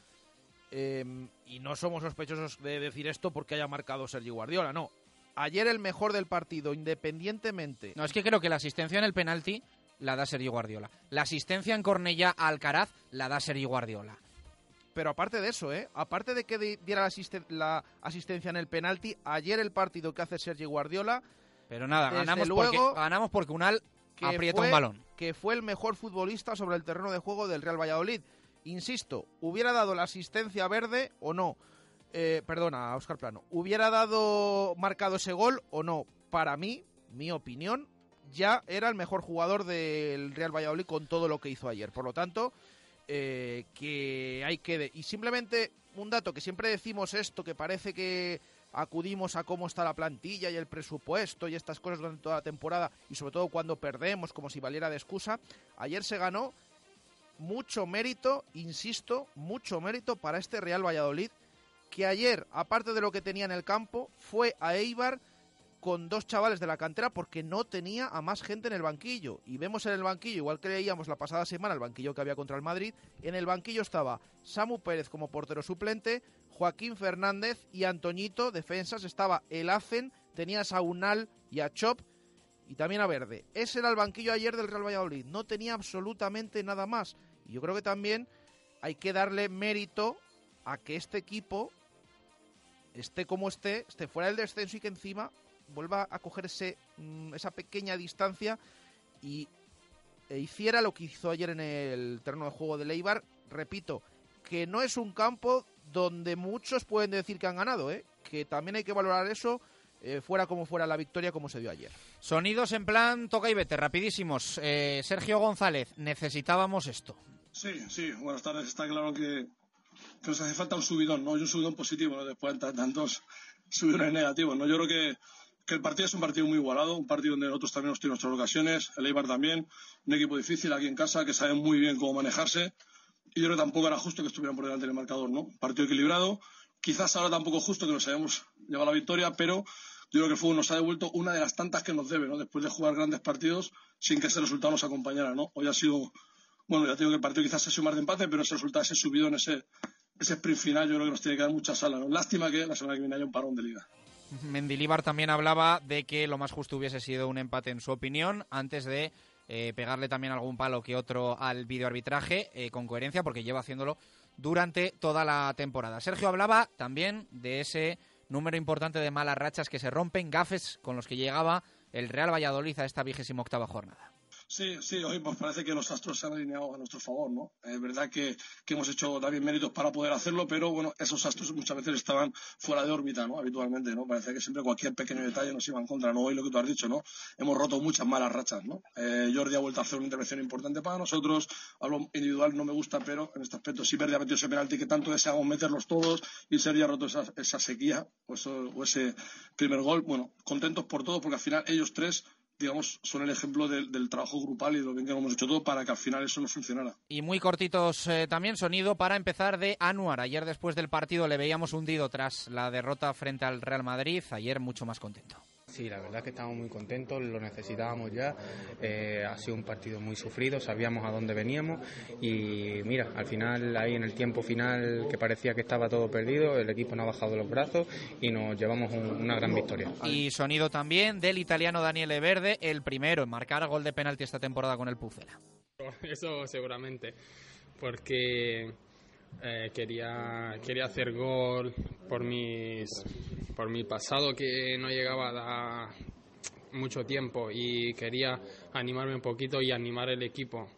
eh, y no somos sospechosos de decir esto porque haya marcado Sergio Guardiola, no. Ayer el mejor del partido, independientemente. No, es que creo que la asistencia en el penalti la da Sergio Guardiola. La asistencia en Cornella a Alcaraz la da Sergio Guardiola. Pero aparte de eso, ¿eh? aparte de que di- diera la, asiste- la asistencia en el penalti, ayer el partido que hace Sergio Guardiola. Pero nada, ganamos, luego, porque, ganamos porque Unal aprieta un balón. Que fue el mejor futbolista sobre el terreno de juego del Real Valladolid. Insisto, ¿hubiera dado la asistencia verde o no? Eh, perdona, Oscar Plano. ¿Hubiera dado marcado ese gol o no? Para mí, mi opinión, ya era el mejor jugador del Real Valladolid con todo lo que hizo ayer. Por lo tanto, eh, que hay que... de- Y simplemente un dato que siempre decimos esto, que parece que acudimos a cómo está la plantilla y el presupuesto y estas cosas durante toda la temporada y sobre todo cuando perdemos como si valiera de excusa. Ayer se ganó mucho mérito, insisto, mucho mérito para este Real Valladolid que ayer, aparte de lo que tenía en el campo, fue a Eibar con dos chavales de la cantera porque no tenía a más gente en el banquillo. Y vemos en el banquillo, igual que leíamos la pasada semana, el banquillo que había contra el Madrid, en el banquillo estaba Samu Pérez como portero suplente, Joaquín Fernández y Antoñito, defensas, estaba el Acen, tenías a Unal y a Chop y también a Verde. Ese era el banquillo ayer del Real Valladolid, no tenía absolutamente nada más. Y yo creo que también hay que darle mérito a que este equipo esté como esté, esté fuera del descenso y que encima vuelva a coger ese, mm, esa pequeña distancia y e hiciera lo que hizo ayer en el terreno de juego de Leibar. Repito, que no es un campo donde muchos pueden decir que han ganado, ¿eh? que también hay que valorar eso, eh, fuera como fuera la victoria como se dio ayer. Sonidos en plan toca y vete, rapidísimos. Eh, Sergio González, necesitábamos esto. Sí, sí, buenas tardes. Está claro que, que nos hace falta un subidón, ¿no? Y un subidón positivo, ¿no? Después de tantos subidones negativos, ¿no? Yo creo que, que el partido es un partido muy igualado, un partido donde nosotros también hemos tenido nuestras ocasiones, el Eibar también, un equipo difícil aquí en casa que sabe muy bien cómo manejarse. Y yo creo que tampoco era justo que estuvieran por delante del marcador, ¿no? Partido equilibrado. Quizás ahora tampoco justo que nos hayamos llevado la victoria, pero yo creo que el fútbol nos ha devuelto una de las tantas que nos debe, ¿no? Después de jugar grandes partidos sin que ese resultado nos acompañara, ¿no? Hoy ha sido bueno, ya te digo que el partido quizás sido más de empate, pero ese resultado, ese subido en ese, ese sprint final, yo creo que nos tiene que dar mucha sala. ¿no? Lástima que la semana que viene haya un parón de liga. Mendilibar también hablaba de que lo más justo hubiese sido un empate en su opinión, antes de eh, pegarle también algún palo que otro al videoarbitraje, eh, con coherencia, porque lleva haciéndolo durante toda la temporada. Sergio hablaba también de ese número importante de malas rachas que se rompen, gafes con los que llegaba el Real Valladolid a esta vigésima octava jornada. Sí, sí, hoy pues parece que los astros se han alineado a nuestro favor, ¿no? Es verdad que, que hemos hecho también méritos para poder hacerlo, pero bueno, esos astros muchas veces estaban fuera de órbita, ¿no? Habitualmente, ¿no? Parece que siempre cualquier pequeño detalle nos iba en contra, ¿no? Hoy lo que tú has dicho, ¿no? Hemos roto muchas malas rachas, ¿no? Eh, Jordi ha vuelto a hacer una intervención importante para nosotros, a lo individual no me gusta, pero en este aspecto sí Verdi ha metido ese penalti que tanto deseamos meterlos todos y Sergi ha roto esa, esa sequía o, o ese primer gol. Bueno, contentos por todo porque al final ellos tres digamos, son el ejemplo del, trabajo grupal y de lo bien que hemos hecho todo para que al final eso no funcionara. Y muy cortitos eh, también, sonido para empezar de Anuar. Ayer después del partido le veíamos hundido tras la derrota frente al Real Madrid. Ayer mucho más contento. Sí, la verdad es que estamos muy contentos, lo necesitábamos ya. Eh, ha sido un partido muy sufrido, sabíamos a dónde veníamos y mira, al final, ahí en el tiempo final que parecía que estaba todo perdido, el equipo no ha bajado los brazos y nos llevamos un- una gran victoria. Y sonido también del italiano Daniele Verde, el primero en marcar gol de penalti esta temporada con el Pucela. [LAUGHS] Eso seguramente, porque eh, quería, quería hacer gol por, mis, por mi pasado que no llegaba a mucho tiempo y quería animarme un poquito y animar el equipo.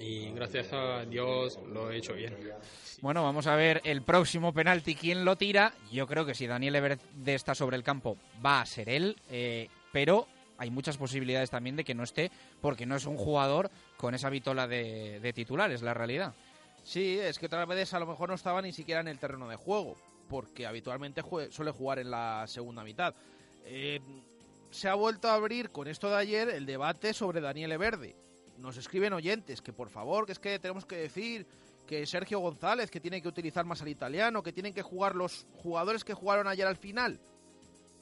Y gracias a Dios lo he hecho bien. Bueno, vamos a ver el próximo penalti, quién lo tira. Yo creo que si Daniel Verde está sobre el campo, va a ser él, eh, pero hay muchas posibilidades también de que no esté, porque no es un jugador con esa vitola de, de titular, es la realidad. Sí, es que otras veces a lo mejor no estaba ni siquiera en el terreno de juego, porque habitualmente jue- suele jugar en la segunda mitad. Eh, se ha vuelto a abrir con esto de ayer el debate sobre Daniele Verde. Nos escriben oyentes que por favor, que es que tenemos que decir que Sergio González, que tiene que utilizar más al italiano, que tienen que jugar los jugadores que jugaron ayer al final.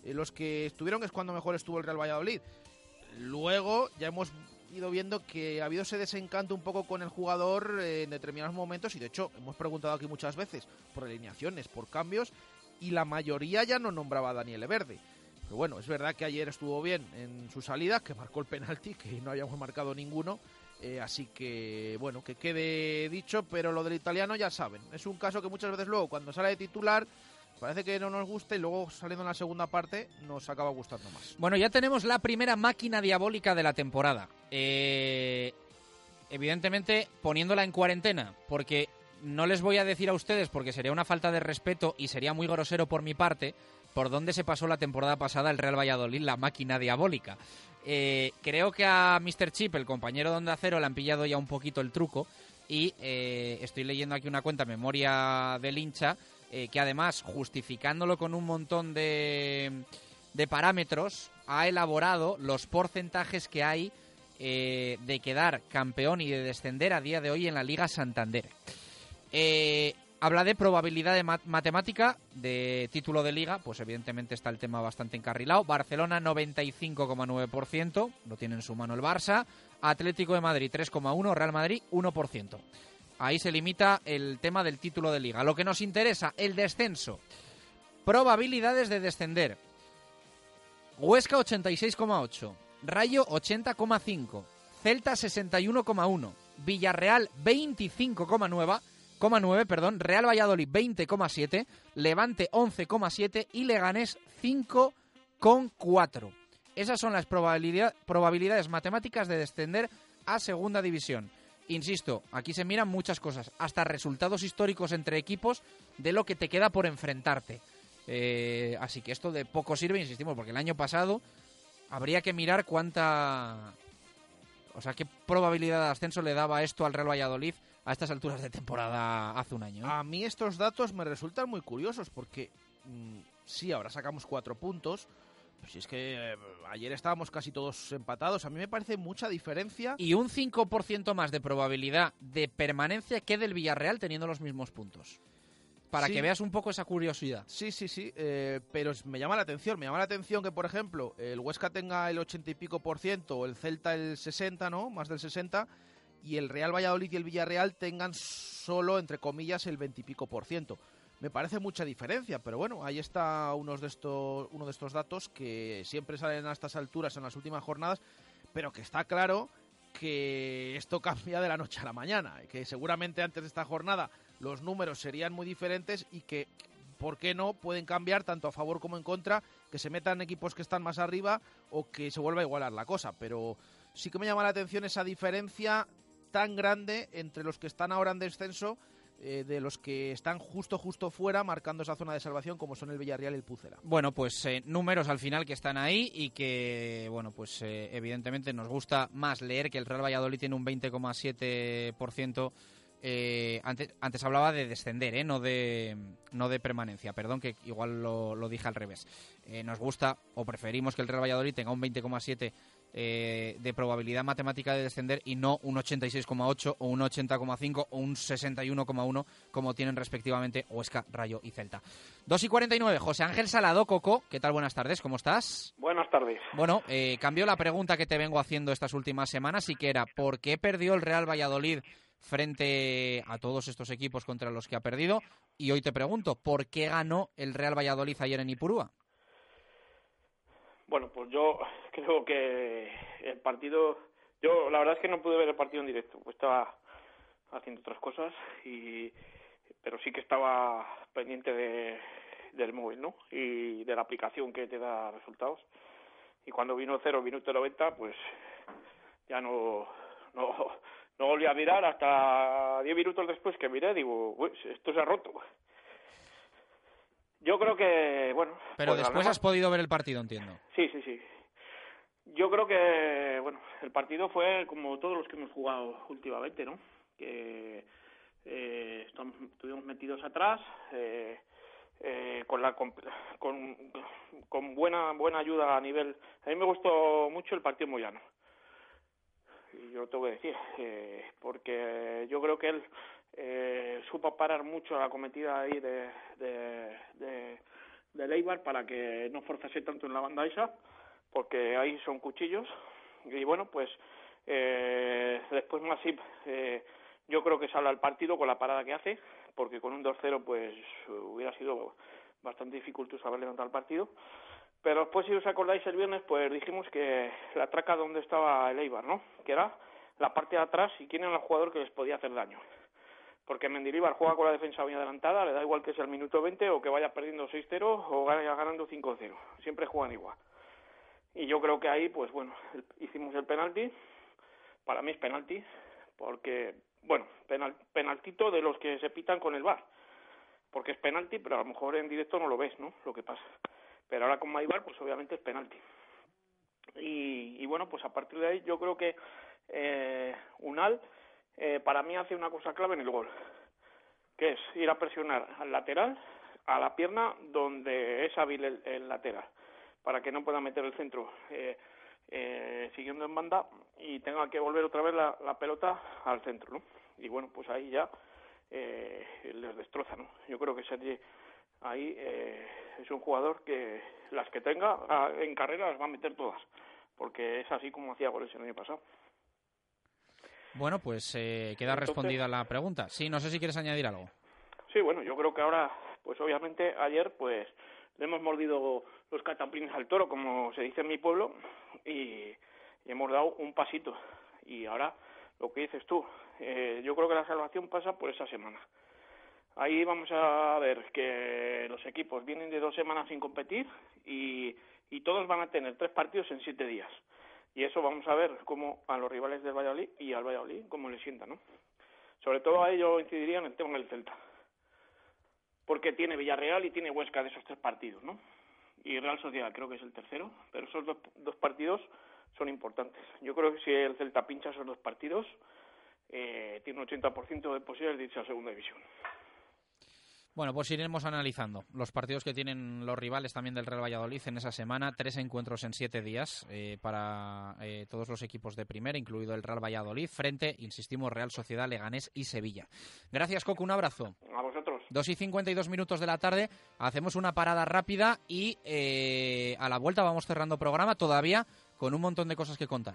Eh, los que estuvieron es cuando mejor estuvo el Real Valladolid. Luego ya hemos ido viendo que ha habido ese desencanto un poco con el jugador en determinados momentos y de hecho hemos preguntado aquí muchas veces por alineaciones, por cambios y la mayoría ya no nombraba a Daniel Verde. Pero bueno, es verdad que ayer estuvo bien en su salida, que marcó el penalti, que no habíamos marcado ninguno. eh, así que, bueno, que quede dicho, pero lo del italiano ya saben. Es un caso que muchas veces luego, cuando sale de titular, parece que no nos gusta y luego saliendo en la segunda parte nos acaba gustando más. Bueno, ya tenemos la primera máquina diabólica de la temporada. Eh, evidentemente poniéndola en cuarentena, porque no les voy a decir a ustedes, porque sería una falta de respeto y sería muy grosero por mi parte, por dónde se pasó la temporada pasada el Real Valladolid, la máquina diabólica. Eh, creo que a Mr. Chip, el compañero de Onda Cero, le han pillado ya un poquito el truco y eh, estoy leyendo aquí una cuenta memoria del hincha eh, que además, justificándolo con un montón de, de parámetros, ha elaborado los porcentajes que hay eh, de quedar campeón y de descender a día de hoy en la Liga Santander. Eh, habla de probabilidad de mat- matemática de título de liga, pues evidentemente está el tema bastante encarrilado. Barcelona 95,9%, lo tiene en su mano el Barça. Atlético de Madrid 3,1%, Real Madrid 1%. Ahí se limita el tema del título de liga. Lo que nos interesa, el descenso. Probabilidades de descender. Huesca 86,8, Rayo 80,5, Celta 61,1, Villarreal 25,9, 9, perdón, Real Valladolid 20,7, Levante 11,7 y Leganés 5,4. Esas son las probabilidad- probabilidades matemáticas de descender a segunda división. Insisto, aquí se miran muchas cosas, hasta resultados históricos entre equipos de lo que te queda por enfrentarte. Eh, así que esto de poco sirve, insistimos, porque el año pasado habría que mirar cuánta... O sea, qué probabilidad de ascenso le daba esto al Real Valladolid a estas alturas de temporada hace un año. A mí estos datos me resultan muy curiosos porque mm, sí, ahora sacamos cuatro puntos. Pues si es que eh, ayer estábamos casi todos empatados. A mí me parece mucha diferencia. Y un 5% más de probabilidad de permanencia que del Villarreal teniendo los mismos puntos. Para Sí. que veas un poco esa curiosidad. Sí, sí, sí, eh, pero me llama la atención, me llama la atención que, por ejemplo, el Huesca tenga el 80 y pico por ciento, el Celta el 60, ¿no? Más del 60, y el Real Valladolid y el Villarreal tengan solo, entre comillas, el 20 y pico por ciento. Me parece mucha diferencia, pero bueno, ahí está unos de estos, uno de estos datos que siempre salen a estas alturas en las últimas jornadas, pero que está claro que esto [LAUGHS] cambia de la noche a la mañana, que seguramente antes de esta jornada los números serían muy diferentes y que, ¿por qué no?, pueden cambiar tanto a favor como en contra, que se metan equipos que están más arriba o que se vuelva a igualar la cosa, pero sí que me llama la atención esa diferencia tan grande entre los que están ahora en descenso eh, de los que están justo justo fuera marcando esa zona de salvación como son el Villarreal y el Pucela. Bueno, pues eh, números al final que están ahí y que, bueno, pues eh, evidentemente nos gusta más leer que el Real Valladolid tiene un 20,7%. Eh, antes, antes hablaba de descender, ¿eh? no, de, no de permanencia, perdón, que igual lo, lo dije al revés. Nos gusta o preferimos que el Real Valladolid tenga un 20,7 eh, de probabilidad matemática de descender y no un 86,8 o un 80,5 o un 61,1 como tienen respectivamente Huesca, Rayo y Celta. 2 y 49, José Ángel Salado, Coco, ¿qué tal? Buenas tardes, ¿cómo estás? Buenas tardes. Bueno, eh, cambió la pregunta que te vengo haciendo estas últimas semanas y que era ¿por qué perdió el Real Valladolid frente a todos estos equipos contra los que ha perdido? Y hoy te pregunto, ¿por qué ganó el Real Valladolid ayer en Ipurúa? Bueno, pues yo [LAUGHS] creo que el partido, yo la verdad es que no pude ver el partido en directo, pues estaba haciendo otras cosas y pero sí que estaba pendiente de, del móvil, ¿no? Y de la aplicación que te da resultados. Y cuando vino 0 minuto 90, pues ya no no no volví a mirar hasta 10 minutos después que miré, digo, "Uy, esto se ha roto. Yo creo que, bueno. Pero pues después has podido ver el partido, entiendo. Sí, sí, sí. Yo creo que, bueno, el partido fue como todos los que hemos jugado últimamente, ¿no? Que eh, estamos, estuvimos metidos atrás, eh, eh, con la con, con buena buena ayuda a nivel. A mí me gustó mucho el partido Moyano. Y yo lo tengo que decir, eh, porque yo creo que él eh, supo parar mucho la cometida ahí de, de, de, de Leibar para que no forzase tanto en la banda esa, porque ahí son cuchillos. Y bueno, pues eh, después Masip, eh, yo creo que sale al partido con la parada que hace, porque con un 2-0 pues hubiera sido bastante dificultoso haber levantado el partido. Pero después, si os acordáis, el viernes, pues dijimos que la traca donde estaba el Eibar, ¿no? Que era la parte de atrás y quién era el jugador que les podía hacer daño. Porque Mendilibar juega con la defensa bien adelantada, le da igual que sea el minuto 20 o que vaya perdiendo 6-0 o vaya ganando 5-0. Siempre juegan igual. Y yo creo que ahí, pues bueno, hicimos el penalti. Para mí es penalti, porque, bueno, penal, penaltito de los que se pitan con el VAR. Porque es penalti, pero a lo mejor en directo no lo ves, ¿no? Lo que pasa. Pero ahora con Maibar, pues obviamente es penalti. Y, y bueno, pues a partir de ahí yo creo que eh, Unal eh, para mí hace una cosa clave en el gol, que es ir a presionar al lateral, a la pierna donde es hábil el, el lateral, para que no pueda meter el centro eh, eh, siguiendo en banda y tenga que volver otra vez la, la pelota al centro, ¿no? Y bueno, pues ahí ya eh, les destroza, ¿no? Yo creo que Sergi ahí eh, es un jugador que las que tenga ah, en carrera las va a meter todas, porque es así como hacía goles el año pasado. Bueno, pues eh, queda Entonces- respondida la pregunta. Sí, no sé si quieres añadir algo. Sí, bueno, yo creo que ahora, pues obviamente ayer, pues le hemos mordido los cataplines al toro, como se dice en mi pueblo, y, y hemos dado un pasito. Y ahora, lo que dices tú, eh, yo creo que la salvación pasa por esa semana. Ahí vamos a ver que los equipos vienen de dos semanas sin competir y, y todos van a tener tres partidos en siete días. Y eso vamos a ver cómo a los rivales del Valladolid y al Valladolid cómo le sienta, ¿no? Sobre todo a ello incidiría en el tema del Celta porque tiene Villarreal y tiene Huesca de esos tres partidos, ¿no? Y Real Sociedad creo que es el tercero, pero esos dos, dos partidos son importantes. Yo creo que si el Celta pincha esos dos partidos, eh, tiene un 80% de posibilidades de irse a segunda división. Bueno, pues iremos analizando los partidos que tienen los rivales también del Real Valladolid en esa semana. Tres encuentros en siete días eh, para eh, todos los equipos de primera, incluido el Real Valladolid, frente, insistimos, Real Sociedad, Leganés y Sevilla. Gracias, Coco, un abrazo. A vosotros. 2 y 52 minutos de la tarde, hacemos una parada rápida y eh, a la vuelta vamos cerrando programa todavía con un montón de cosas que contar.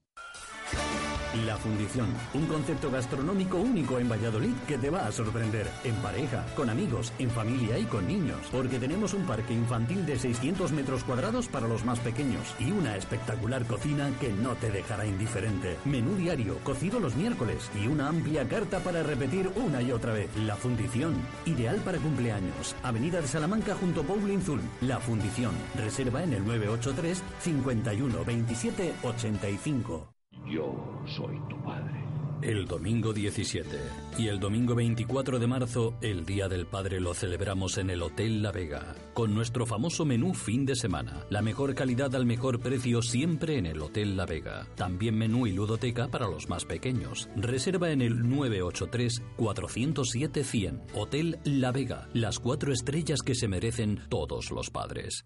La Fundición, un concepto gastronómico único en Valladolid que te va a sorprender. En pareja, con amigos, en familia y con niños. Porque tenemos un parque infantil de 600 metros cuadrados para los más pequeños y una espectacular cocina que no te dejará indiferente. Menú diario, cocido los miércoles y una amplia carta para repetir una y otra vez. La Fundición, ideal para cumpleaños. Avenida de Salamanca junto a Paulin Zul. La Fundición, reserva en el 983 51 27 85. Yo soy tu padre. El domingo 17 y el domingo 24 de marzo, el Día del Padre lo celebramos en el Hotel La Vega, con nuestro famoso menú fin de semana. La mejor calidad al mejor precio siempre en el Hotel La Vega. También menú y ludoteca para los más pequeños. Reserva en el 983-407-100. Hotel La Vega, las cuatro estrellas que se merecen todos los padres.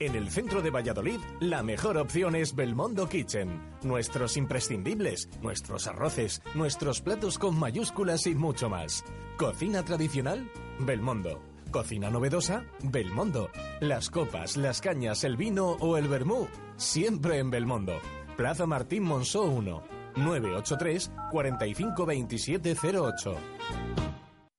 En el centro de Valladolid, la mejor opción es Belmondo Kitchen. Nuestros imprescindibles, nuestros arroces, nuestros platos con mayúsculas y mucho más. Cocina tradicional, Belmondo. Cocina novedosa, Belmondo. Las copas, las cañas, el vino o el vermú, siempre en Belmondo. Plaza Martín Monzó 1, 983 452708.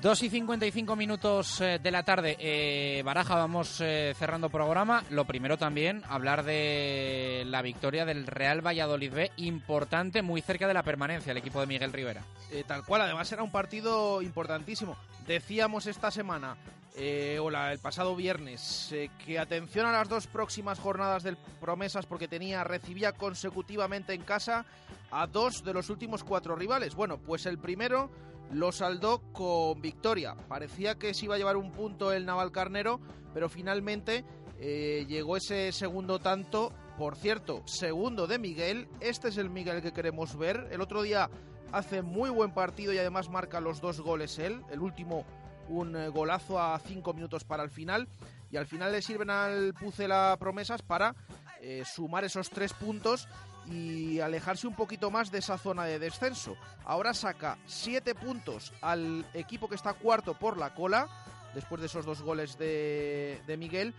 Dos y 55 minutos eh, de la tarde. Eh, Baraja, vamos eh, cerrando programa. Lo primero también, hablar de la victoria del Real Valladolid B, importante, muy cerca de la permanencia, el equipo de Miguel Rivera. Eh, tal cual, además era un partido importantísimo. Decíamos esta semana, eh, o la- el pasado viernes, que atención a las dos próximas jornadas del Promesas porque tenía, recibía consecutivamente en casa a dos de los últimos cuatro rivales. Bueno, pues el primero lo saldó con victoria. Parecía que se iba a llevar un punto el Naval Carnero, pero finalmente eh, llegó ese segundo tanto. Por cierto, segundo de Miguel. Este es el Miguel que queremos ver. El otro día hace muy buen partido y además marca los dos goles él. El último, un eh, golazo a cinco minutos para el final. Y al final le sirven al Pucela promesas para eh, sumar esos tres puntos y alejarse un poquito más de esa zona de descenso. Ahora saca siete puntos al equipo que está cuarto por la cola, después de esos dos goles de, de Miguel,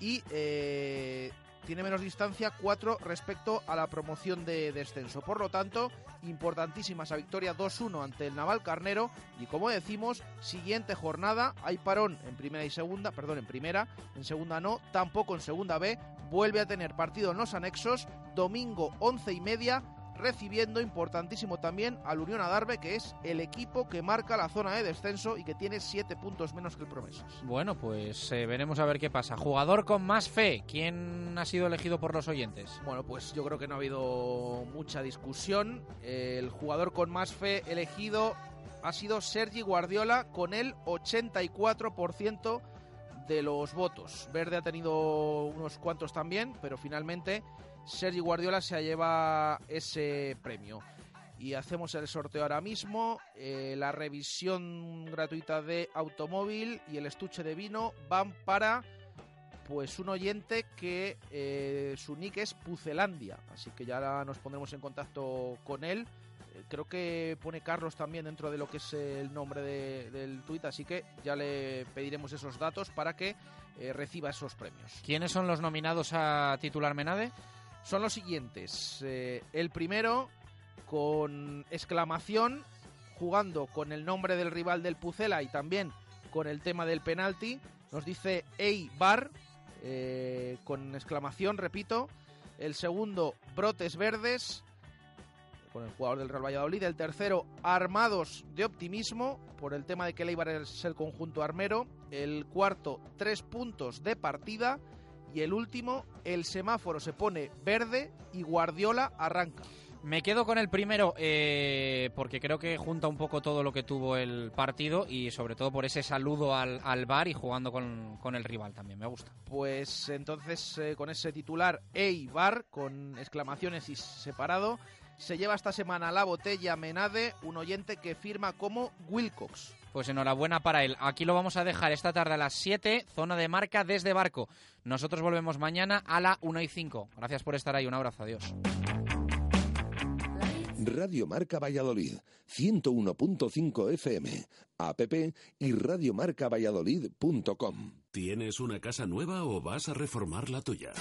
y eh, tiene menos distancia, cuatro respecto a la promoción de descenso. Por lo tanto, importantísima esa victoria 2-1 ante el Naval Carnero. Y como decimos, siguiente jornada, hay parón en primera y segunda, perdón, en primera, en segunda no, tampoco en segunda B. Vuelve a tener partido en los anexos, domingo 11 y media, recibiendo importantísimo también al Unión Adarve, que es el equipo que marca la zona de descenso y que tiene siete puntos menos que el Promesas. Bueno, pues eh, veremos a ver qué pasa. Jugador con más fe, ¿quién ha sido elegido por los oyentes? Bueno, pues yo creo que no ha habido mucha discusión. El jugador con más fe elegido ha sido Sergi Guardiola con el 84% de los votos. Verde ha tenido unos cuantos también, pero finalmente Sergi Guardiola se lleva ese premio. Y hacemos el sorteo ahora mismo. Eh, la revisión gratuita de automóvil y el estuche de vino van para pues un oyente que eh, su nick es Pucelandia. Así que ya nos pondremos en contacto con él. Eh, creo que pone Carlos también dentro de lo que es el nombre de- del tuit, así que ya le pediremos esos datos para que reciba esos premios. ¿Quiénes son los nominados a titular Menade? Son los siguientes. Eh, el primero, con exclamación, jugando con el nombre del rival del Pucela y también con el tema del penalti. Nos dice Eibar, eh, con exclamación, repito. El segundo, brotes verdes, con el jugador del Real Valladolid. El tercero, armados de optimismo, por el tema de que el Eibar es el conjunto armero. El cuarto, tres puntos de partida. Y el último, el semáforo se pone verde y Guardiola arranca. Me quedo con el primero eh, porque creo que junta un poco todo lo que tuvo el partido y sobre todo por ese saludo al, al bar y jugando con, con el rival también, me gusta. Pues entonces eh, con ese titular Eibar con exclamaciones y separado se lleva esta semana la botella Menade, un oyente que firma como Wilcox. Pues enhorabuena para él. Aquí lo vamos a dejar esta tarde a las 7, zona de marca desde barco. Nosotros volvemos mañana a la 1 y 5. Gracias por estar ahí, un abrazo, adiós. Radio Marca Valladolid, 101.5 FM, app y radiomarcavalladolid.com. ¿Tienes una casa nueva o vas a reformar la tuya?